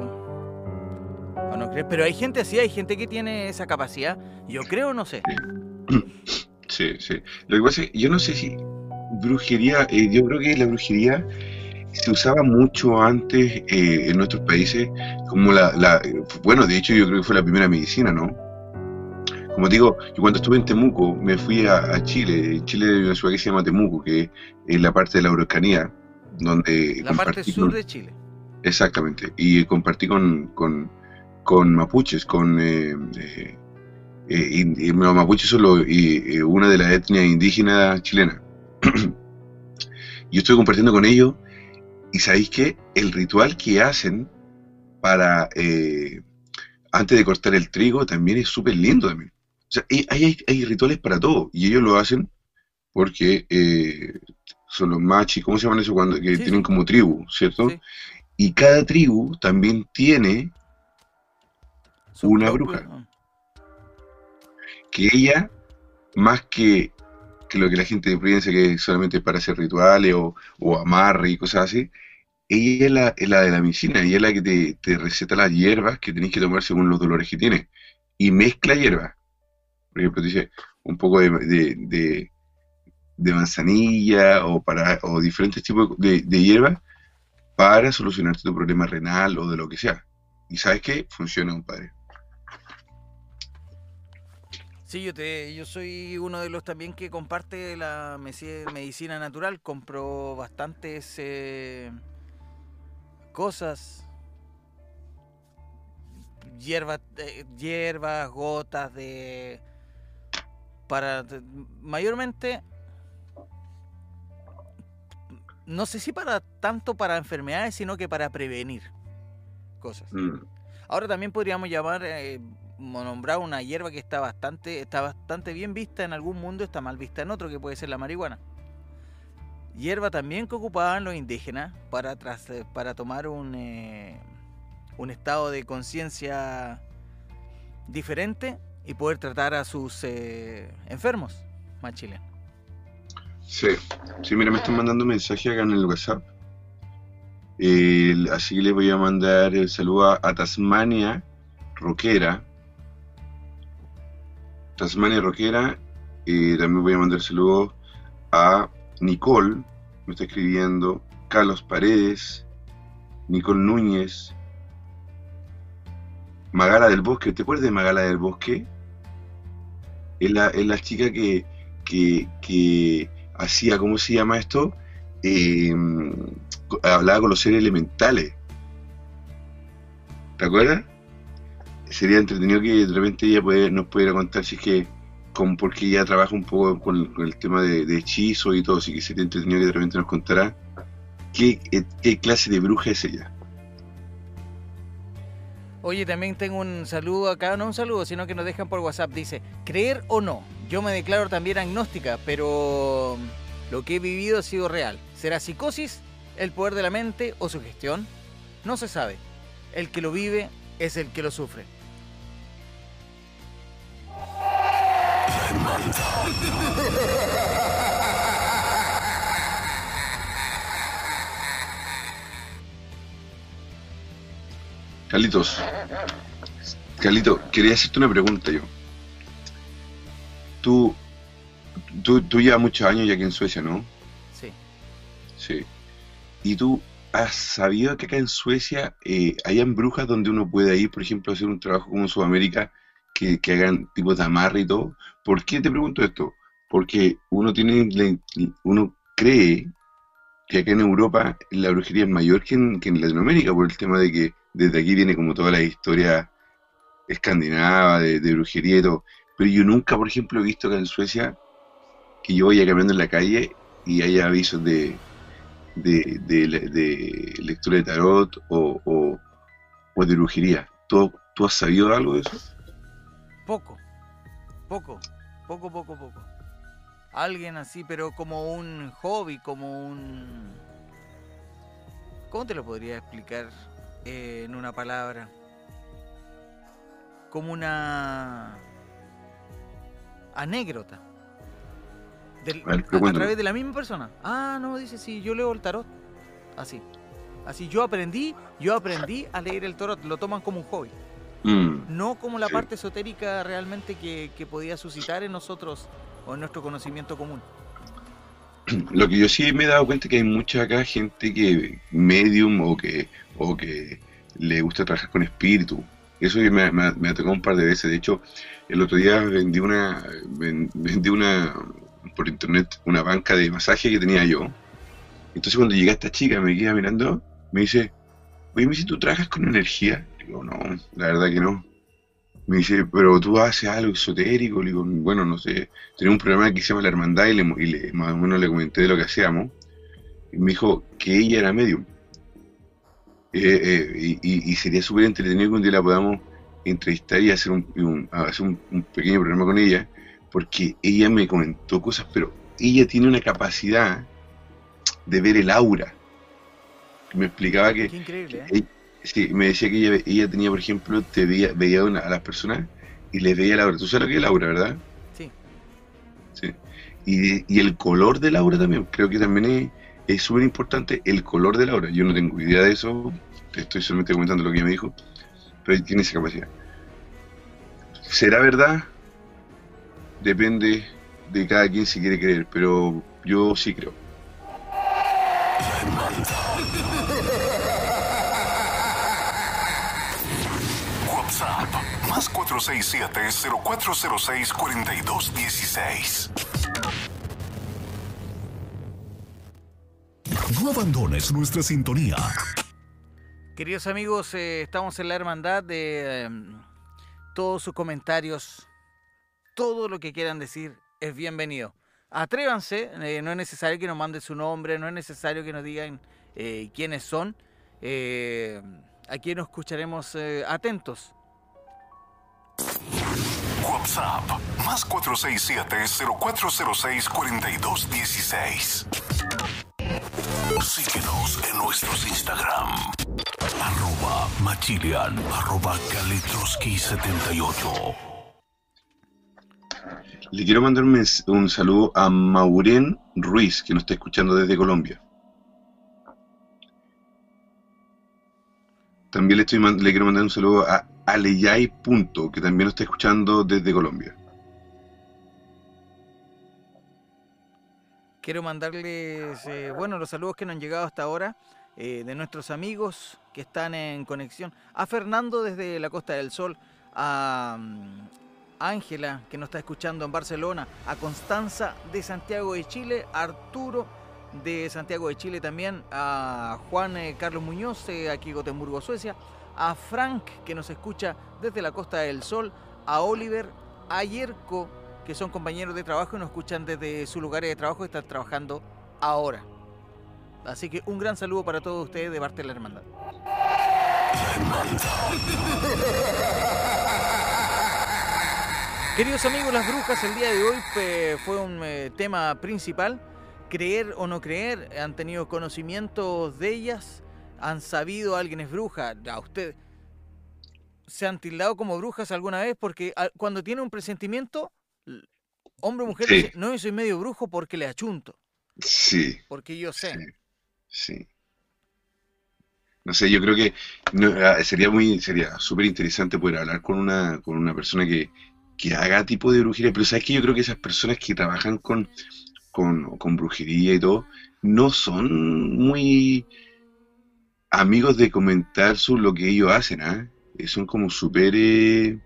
o no creer. Pero hay gente así, hay gente que tiene esa capacidad. Yo creo, no sé. Sí, sí. Lo que pasa es que yo no sé si brujería, eh, yo creo que la brujería se usaba mucho antes eh, en nuestros países como la, la- bueno, de hecho yo creo que fue la primera medicina, ¿no? Como digo, yo cuando estuve en Temuco me fui a, a Chile, en Chile hay una ciudad que se llama Temuco, que es la parte de la Araucanía, donde La parte sur con- de Chile. Exactamente, y compartí con, con, con mapuches, con... eh, eh, eh, in- y los mapuches son los- y, eh, una de las etnias indígenas chilenas. Yo estoy compartiendo con ellos y sabéis que el ritual que hacen para eh, antes de cortar el trigo también es súper lindo también. O sea, hay, hay, hay rituales para todo y ellos lo hacen porque eh, son los machis, ¿cómo se llaman eso? Cuando que Sí, tienen sí. como tribu, ¿cierto? Sí. Y cada tribu también tiene Su Una propio- bruja. que ella, más que, que lo que la gente piensa que es solamente para hacer rituales o, o amarre y cosas así, ella es la, es la de la medicina, ella es la que te, receta las hierbas que tenés que tomar según los dolores que tienes. Y mezcla hierbas. Por ejemplo, te dice un poco de, manzanilla o, para, o diferentes tipos de, hierbas para solucionarte tu problema renal o de lo que sea. Y sabes qué? Funciona, compadre. Sí, yo te, yo soy uno de los también que comparte la medicina natural. Compro bastantes eh, cosas, hierbas, eh, hierbas, gotas de, para, de- mayormente, no sé si para tanto para enfermedades, sino que para prevenir cosas. Mm. Ahora también podríamos llamar, eh, nombrar una hierba que está bastante, está bastante bien vista en algún mundo, está mal vista en otro, que puede ser la marihuana. Hierba también que ocupaban los indígenas para, tras- eh, para tomar un, eh, un estado de conciencia diferente y poder tratar a sus eh, enfermos más chilenos. Sí, sí, mira, me están mandando mensajes acá en el WhatsApp. El- así que le voy a mandar el saludo a, Tasmania Roquera. Tasmania Roquera. eh, también voy a mandar saludos a Nicole, me está escribiendo. Carlos Paredes. Nicole Núñez. Magala del Bosque. ¿Te acuerdas de Magala del Bosque? Es la, es la chica que, que, que hacía, ¿cómo se llama esto? Eh, hablaba con los seres elementales. ¿Te acuerdas? Sería entretenido que de repente ella nos pudiera contar si es que, con, porque ella trabaja un poco con, el tema de, de hechizo y todo, así que sería entretenido que de repente nos contara qué, eh, qué clase de bruja es ella. Oye, también tengo un saludo acá, no un saludo, sino que nos dejan por WhatsApp. Dice, creer o no, yo me declaro también agnóstica, pero lo que he vivido ha sido real. ¿Será psicosis, el poder de la mente o sugestión? No se sabe. El que lo vive es el que lo sufre. Carlitos, Carlito, quería hacerte una pregunta yo. Tú, tú, tú llevas muchos años ya aquí en Suecia, ¿no? Sí. Sí. ¿Y tú has sabido que acá en Suecia eh, hayan brujas donde uno puede ir, por ejemplo, a hacer un trabajo como en Sudamérica, que, hagan tipos de amarre y todo? ¿Por qué te pregunto esto? Porque uno tiene, uno cree que acá en Europa la brujería es mayor que en, que en Latinoamérica, por el tema de que desde aquí viene como toda la historia escandinava de, de brujería y todo. Pero yo nunca, por ejemplo, he visto acá en Suecia que yo vaya caminando en la calle y haya avisos de, de, de lectura de tarot o, o, o de brujería. ¿Tú, ¿Tú has sabido algo de eso? Poco, poco, poco, poco, poco. Alguien así, pero como un hobby, como un... ¿Cómo te lo podría explicar eh, en una palabra? como una anécdota. Del- A ver, través de la misma persona. Ah, no, dice, sí, yo leo el tarot. Así. Así, yo aprendí, yo aprendí a leer el tarot. Lo toman como un hobby. Mm, No como la Sí. parte esotérica realmente que, que podía suscitar en nosotros o en nuestro conocimiento común. Lo que yo sí me he dado cuenta es que hay mucha acá gente que medium o que, o que le gusta trabajar con espíritu. Eso me, me, me ha tocado un par de veces. De hecho, el otro día vendí una, ven- vendí una por internet una banca de masaje que tenía yo. Entonces cuando llega esta chica me queda mirando, me dice, oye, me dice, ¿tú trabajas con energía? Digo, no, la verdad que no. Me dice, pero tú haces algo esotérico. Le digo, bueno, no sé. Tenía un programa que se llama La Hermandad y, le, y le- más o menos le comenté de lo que hacíamos. Y me dijo que ella era medium. Eh, eh, y, sería súper entretenido que un día la podamos entrevistar y hacer un, un- hacer un, un pequeño programa con ella, porque ella me comentó cosas, pero ella tiene una capacidad de ver el aura. Me explicaba que Qué increíble, ¿eh? Sí, me decía que ella, ella tenía, por ejemplo, te veía, veía una- a las personas y les veía el aura. ¿Tú sabes lo que es el aura, verdad? Sí. Sí. Y, y el color del aura también, creo que también es súper importante el color del aura. Yo no tengo idea de eso, te estoy solamente comentando lo que ella me dijo, pero tiene esa capacidad. ¿Será verdad? Depende de cada quien si quiere creer, pero yo sí creo. 467-0406-4216. No abandones nuestra sintonía. Queridos amigos, eh, estamos en la hermandad de eh, todos sus comentarios, todo lo que quieran decir es bienvenido. Atrévanse, eh, no es necesario que nos manden su nombre, no es necesario que nos digan eh, quiénes son. eh, aquí nos escucharemos eh, atentos. WhatsApp más 467-0406-4216. Síguenos en nuestros Instagram. Arroba Machilian, arroba Kalitroski78. Le quiero mandar un, saludo a Maureen Ruiz, que nos está escuchando desde Colombia. También le, estoy le quiero mandar un saludo a Aleyay Punto, que también nos está escuchando desde Colombia. Quiero mandarles, eh, bueno, los saludos que nos han llegado hasta ahora eh, de nuestros amigos que están en conexión. A Fernando desde la Costa del Sol, a mm, Ángela que nos está escuchando en Barcelona, a Constanza de Santiago de Chile, a Arturo de Santiago de Chile también, a Juan eh, Carlos Muñoz, aquí Gotemburgo, Suecia, a Frank que nos escucha desde la Costa del Sol, a Oliver, a Yerko que son compañeros de trabajo y nos escuchan desde sus lugares de trabajo y están trabajando ahora. Así que un gran saludo para todos ustedes de parte de la hermandad. Queridos amigos, las brujas, el día de hoy eh, fue un eh, tema principal. Creer o no creer, han tenido conocimientos de ellas, han sabido alguien es bruja. A usted se han tildado como brujas alguna vez porque ah, cuando tiene un presentimiento, hombre o mujer, Sí. dice, no, yo soy medio brujo porque le achunto, Sí, porque yo sé. sí. No sé, yo creo que no, ah, sería muy, sería súper interesante poder hablar con una, con una persona que, que haga tipo de brujería, pero sabes que yo creo que esas personas que trabajan con, con, con brujería y todo, no son muy amigos de comentar sobre lo que ellos hacen, ¿ah? Eh, Son como súper... eh,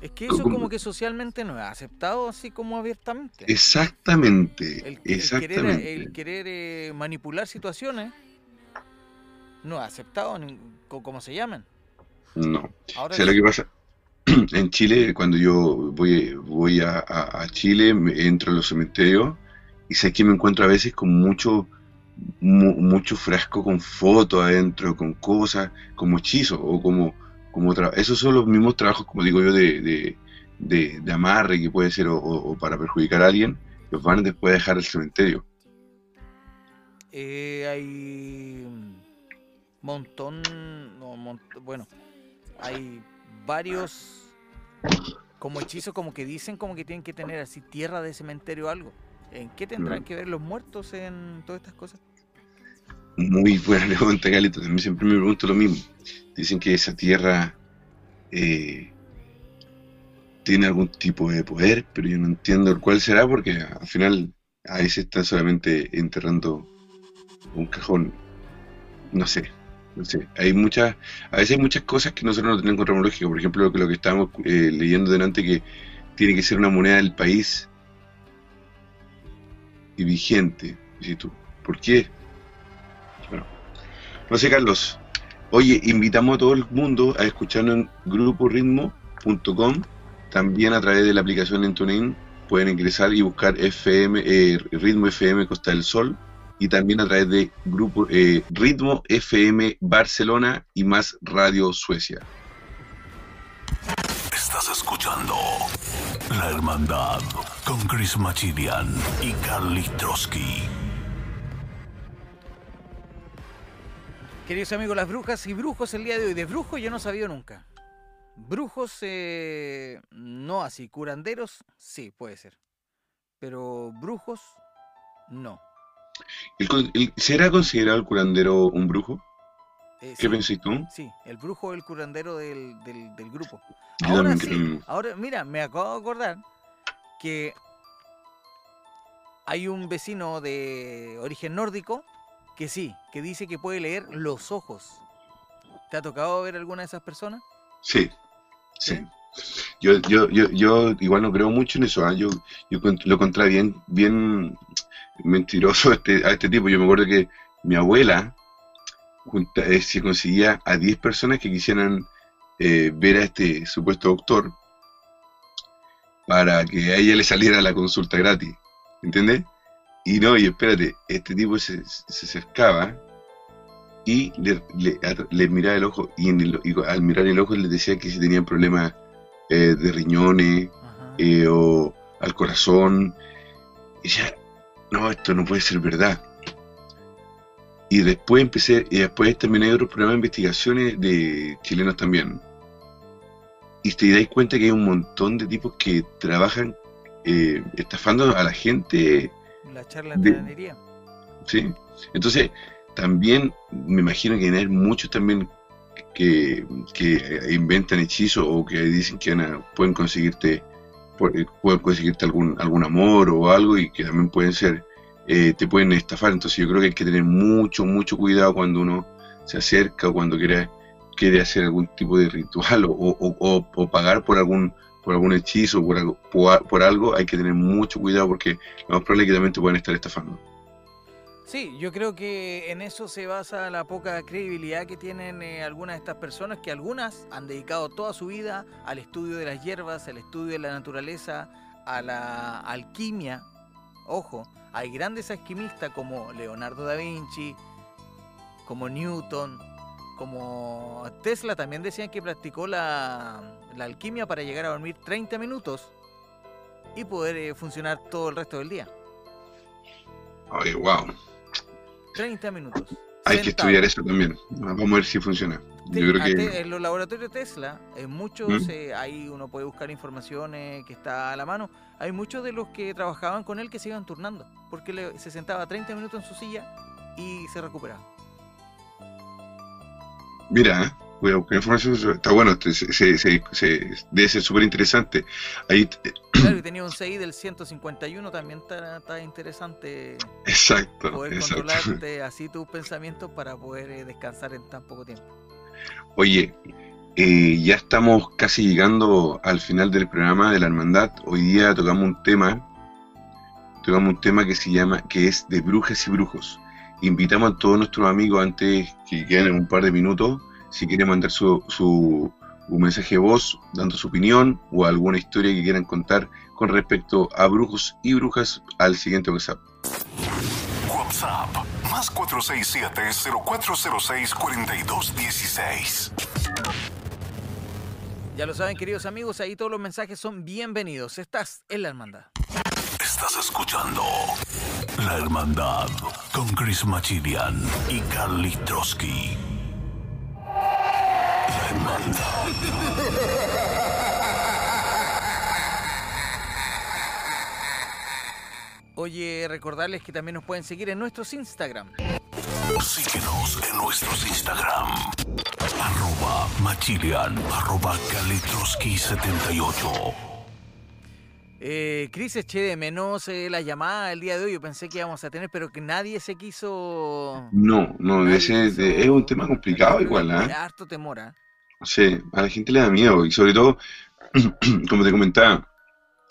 Es que eso como- como que socialmente no es aceptado así como abiertamente. Exactamente, El, el querer, exactamente. el querer, eh, manipular situaciones no es aceptado ni- co- como se llaman. No. Ahora ¿Sabes lo que pasa? En Chile, cuando yo voy, voy a, a- a Chile, me entro a los cementerios y sé que me encuentro a veces con mucho, mu- mucho frasco con fotos adentro, con cosas, como hechizos o como, como esos son los mismos trabajos, como digo yo, de, de, de- de amarre que puede ser o, o- o para perjudicar a alguien, los van después a dejar al cementerio. Eh, hay un montón, no, mont- bueno, hay varios como hechizos, como que dicen como que tienen que tener así tierra de cementerio o algo. ¿En qué tendrán que ver los muertos en todas estas cosas? Muy buena pregunta, Carlito. También siempre me pregunto lo mismo. Dicen que esa tierra eh, tiene algún tipo de poder, pero yo no entiendo el cuál será porque al final a veces están solamente enterrando un cajón. No sé, no sé. Hay muchas, a veces hay muchas cosas que nosotros no tenemos encontramos lógica. Por ejemplo, lo que, lo que estábamos eh, leyendo delante que tiene que ser una moneda del país y vigente. Tú, ¿por qué? Bueno, no sé, Carlos. Oye, invitamos a todo el mundo a escucharnos en gruporitmo.com, también a través de la aplicación en TuneIn pueden ingresar y buscar FM, eh, Ritmo FM Costa del Sol, y también a través de grupo eh, Ritmo FM Barcelona y más Radio Suecia. Estás escuchando La Hermandad con Chris Machilian y Carly Trotsky. Queridos amigos, las brujas y brujos el día de hoy. De brujos yo no sabía nunca. Brujos, eh, no así. Curanderos, sí, puede ser. Pero brujos, no. ¿El con- el- ¿Será considerado el curandero un brujo? Eh, ¿Qué sí, pensáis tú? Sí, el brujo es el curandero del, del- del grupo. Ahora sí, creo- ahora mira, me acabo de acordar que hay un vecino de origen nórdico que sí, que dice que puede leer los ojos. ¿Te ha tocado ver alguna de esas personas? Sí, sí. Yo, yo, yo, yo igual no creo mucho en eso. ¿ah? Yo, yo lo encontré bien, bien mentiroso a este, a este tipo. Yo me acuerdo que mi abuela junta- eh, se conseguía a 10 personas que quisieran eh, ver a este supuesto doctor para que a ella le saliera la consulta gratis. ¿Entiendes? Y no, y espérate, este tipo se, se acercaba y le, le, miraba el ojo y, en el- y al mirar el ojo le decía que si tenían problemas eh, de riñones eh, o al corazón. Y ya, no, esto no puede ser verdad. Y después empecé, y después terminé otros programas de investigaciones de chilenos también. Y te dais cuenta que hay un montón de tipos que trabajan eh, estafando a la gente La charla De- de tiranería. ¿sí? Entonces, también me imagino que hay muchos también que, que inventan hechizos o que dicen que pueden conseguirte eh, pueden conseguirte algún algún amor o algo y que también pueden ser eh, te pueden estafar. Entonces, yo creo que hay que tener mucho mucho cuidado cuando uno se acerca o cuando quiere quiere hacer algún tipo de ritual o, o- o- o pagar por algún por algún hechizo por algo, por, algo hay que tener mucho cuidado porque lo más probable es que también te pueden estar estafando. Sí, yo creo que en eso se basa la poca credibilidad que tienen eh, algunas de estas personas, que algunas han dedicado toda su vida al estudio de las hierbas, al estudio de la naturaleza, a la alquimia. Ojo, hay grandes alquimistas como Leonardo da Vinci, como Newton, como Tesla también decían que practicó la, la alquimia para llegar a dormir 30 minutos y poder eh, funcionar todo el resto del día. Ay, wow. 30 minutos. Hay que estudiar eso también. Vamos a ver si funciona. Yo creo que en los laboratorios Tesla, en muchos, ¿Mm? eh, ahí uno puede buscar información eh, que está a la mano. Hay muchos de los que trabajaban con él que se iban turnando, porque le- se sentaba 30 minutos en su silla y se recuperaba. Mira, voy a buscar información. Está bueno, se, se- se- debe ser súper interesante. Ahí, Claro, y tenía un CI del 151, también está, está interesante exacto, poder exacto. controlarte así tus pensamientos para poder eh, descansar en tan poco tiempo. Oye, eh, ya estamos casi llegando al final del programa de la hermandad. Hoy día tocamos un tema, tocamos un tema que se llama, que es de brujas y brujos. Invitamos a todos nuestros amigos antes que queden un par de minutos, si quieren mandar su, su un mensaje de voz dando su opinión o alguna historia que quieran contar con respecto a brujos y brujas al siguiente WhatsApp. WhatsApp más 467-0406-4216. Ya lo saben, queridos amigos, ahí todos los mensajes son bienvenidos. Estás en la hermandad. Estás escuchando la Hermandad con Chris Machilian y Carly Trotsky. La Hermandad. Oye, recordarles que también nos pueden seguir en nuestros Instagram. Síguenos en nuestros Instagram. Arroba Machilian, arroba Kaletroski78. Eh, Cris, eché de menos eh, la llamada el día de hoy. Yo pensé que íbamos a tener, pero que nadie se quiso. No, no, ese, es un tema complicado igual, Me ¿ah? da harto temor, ¿ah? Sí, a la gente le da miedo y sobre todo, como te comentaba,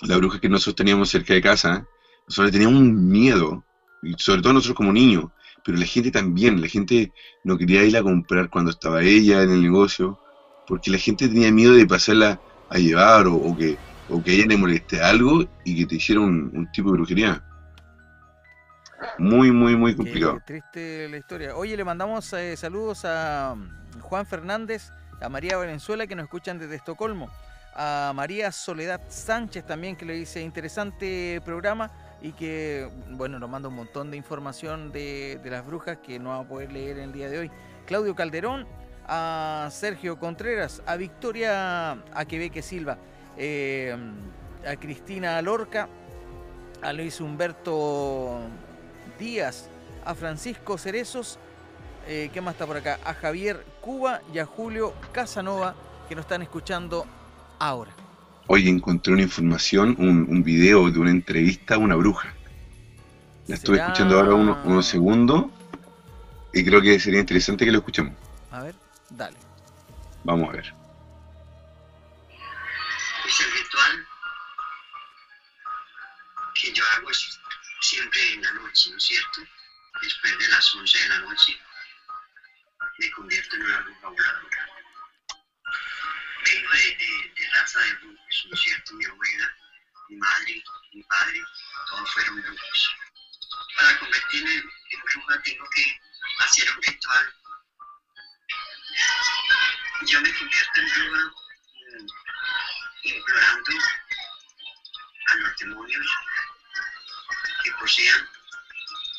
la bruja que nosotros teníamos cerca de casa, nosotros teníamos un miedo, y sobre todo nosotros como niños, pero la gente también, la gente no quería ir a comprar cuando estaba ella en el negocio, porque la gente tenía miedo de pasarla a llevar o, o que, o que a ella le moleste algo y que te hiciera un, un tipo de brujería. Muy, muy, muy complicado. Qué triste la historia. Oye, le mandamos eh, saludos a mm, Juan Fernández, a María Valenzuela que nos escuchan desde Estocolmo, a María Soledad Sánchez también que le dice interesante programa y que, bueno, nos manda un montón de información de, de las brujas que no va a poder leer el día de hoy. Claudio Calderón, a Sergio Contreras, a Victoria Aquebeque Silva, eh, a Cristina Lorca, a Luis Humberto Díaz, a Francisco Cerezos, eh, ¿qué más está por acá? A Javier Cuba y a Julio Casanova, que nos están escuchando ahora. Oye, encontré una información, un, un video de una entrevista a una bruja. La estuve ¿Será? escuchando ahora unos, unos segundos y creo que sería interesante que lo escuchemos. A ver, dale. Vamos a ver. Es el ritual que yo hago es siempre en la noche, ¿no es cierto? Después de las 11 de la noche me convierto en una bruja voladora. Vengo de, de- de raza de brujos, ¿no es cierto? Mi abuela, mi madre, mi padre, todos fueron brujos. Para convertirme en bruja tengo que hacer un ritual. Yo me convierto en bruja mm, implorando a los demonios que posean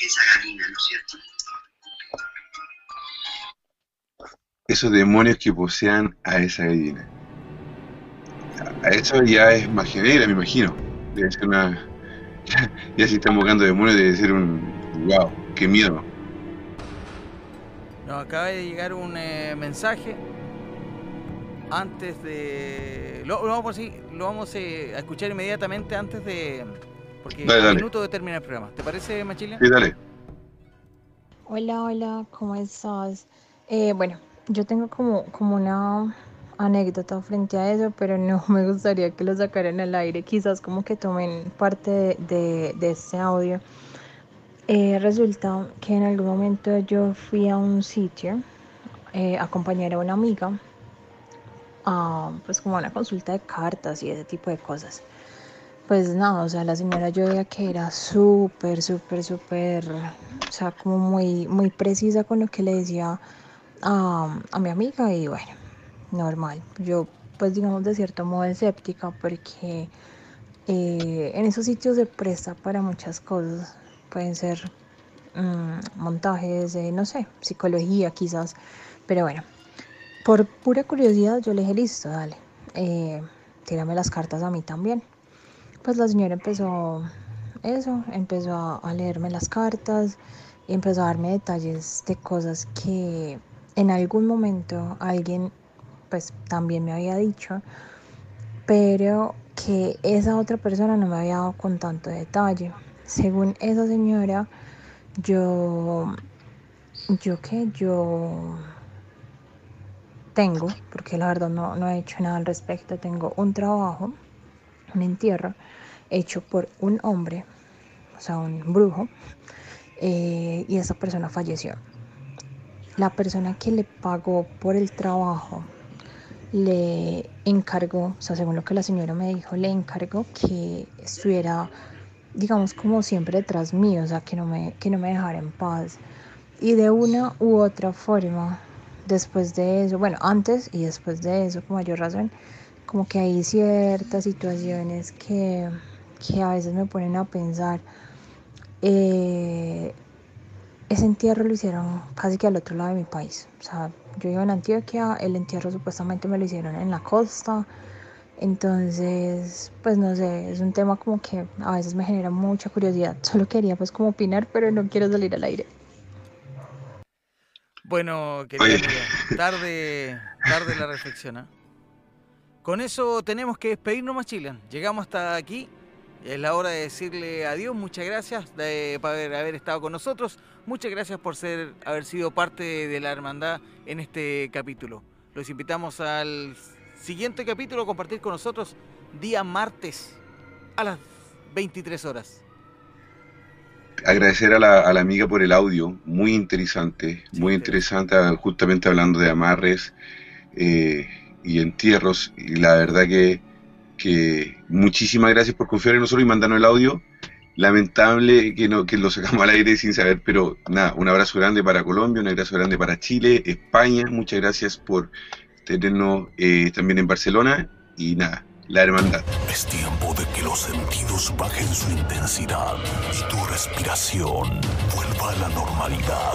esa gallina, ¿no es cierto? Esos demonios que posean a esa gallina. A eso ya es magia negra, me imagino. Debe ser una. Ya, si están buscando demonios, debe ser un. ¡Wow! ¡Qué miedo! Nos acaba de llegar un eh, mensaje antes de... Lo, lo vamos, a, lo vamos eh, a escuchar inmediatamente antes de... Porque Dale, dale. minuto de terminar el programa. ¿Te parece, Machilia? Sí, dale. Hola, hola, ¿cómo estás? Eh, bueno, yo tengo como, como una anécdota frente a eso, pero no me gustaría que lo sacaran al aire, quizás como que tomen parte de, de- de este audio. Eh, resulta que en algún momento yo fui a un sitio eh, a acompañar a una amiga, a, pues como una consulta de cartas y ese tipo de cosas. Pues nada, o sea, la señora yo veía que era súper, súper, súper, o sea, como muy, muy precisa con lo que le decía a, a mi amiga y bueno, normal. Yo, pues digamos, de cierto modo escéptica porque eh, en esos sitios se presta para muchas cosas. Pueden ser mm, montajes, de, no sé, psicología quizás, pero bueno, por pura curiosidad yo le dije, listo, dale, eh, tírame las cartas a mí también. Pues la señora empezó eso, empezó a, leerme las cartas y empezó a darme detalles de cosas que en algún momento alguien pues también me había dicho, pero que esa otra persona no me había dado con tanto detalle. Según esa señora, yo, yo qué, yo tengo, porque la verdad no, no he hecho nada al respecto, tengo un trabajo, un entierro hecho por un hombre, o sea, un brujo, eh, y esa persona falleció. La persona que le pagó por el trabajo le encargó, o sea, según lo que la señora me dijo, le encargó que estuviera, digamos, como siempre detrás mío, o sea, que no me, que no me dejara en paz. Y de una u otra forma, después de eso, bueno, antes y después de eso, por mayor razón, como que hay ciertas situaciones que, que a veces me ponen a pensar. eh, ese entierro lo hicieron casi que al otro lado de mi país. O sea, yo vivo en Antioquia, el entierro supuestamente me lo hicieron en la costa. Entonces, pues no sé, es un tema como que a veces me genera mucha curiosidad. Solo quería pues como opinar, pero no quiero salir al aire. Bueno, querida tarde, tarde la reflexión. ¿ah? Con eso tenemos que despedirnos, más Chilean. Llegamos hasta aquí. Es la hora de decirle adiós. Muchas gracias de, por haber, haber estado con nosotros. Muchas gracias por ser, haber sido parte de la hermandad en este capítulo. Los invitamos al siguiente capítulo a compartir con nosotros día martes a las 23 horas. Agradecer a la, a la amiga por el audio, muy interesante, muy interesante, justamente hablando de amarres eh, y entierros. Y la verdad que, que muchísimas gracias por confiar en nosotros y mandarnos el audio. Lamentable que, no, que lo sacamos al aire sin saber, pero nada, un abrazo grande para Colombia, un abrazo grande para Chile, España. Muchas gracias por tenernos eh, también en Barcelona y nada, la hermandad. Es tiempo de que los sentidos bajen su intensidad y tu respiración vuelva a la normalidad.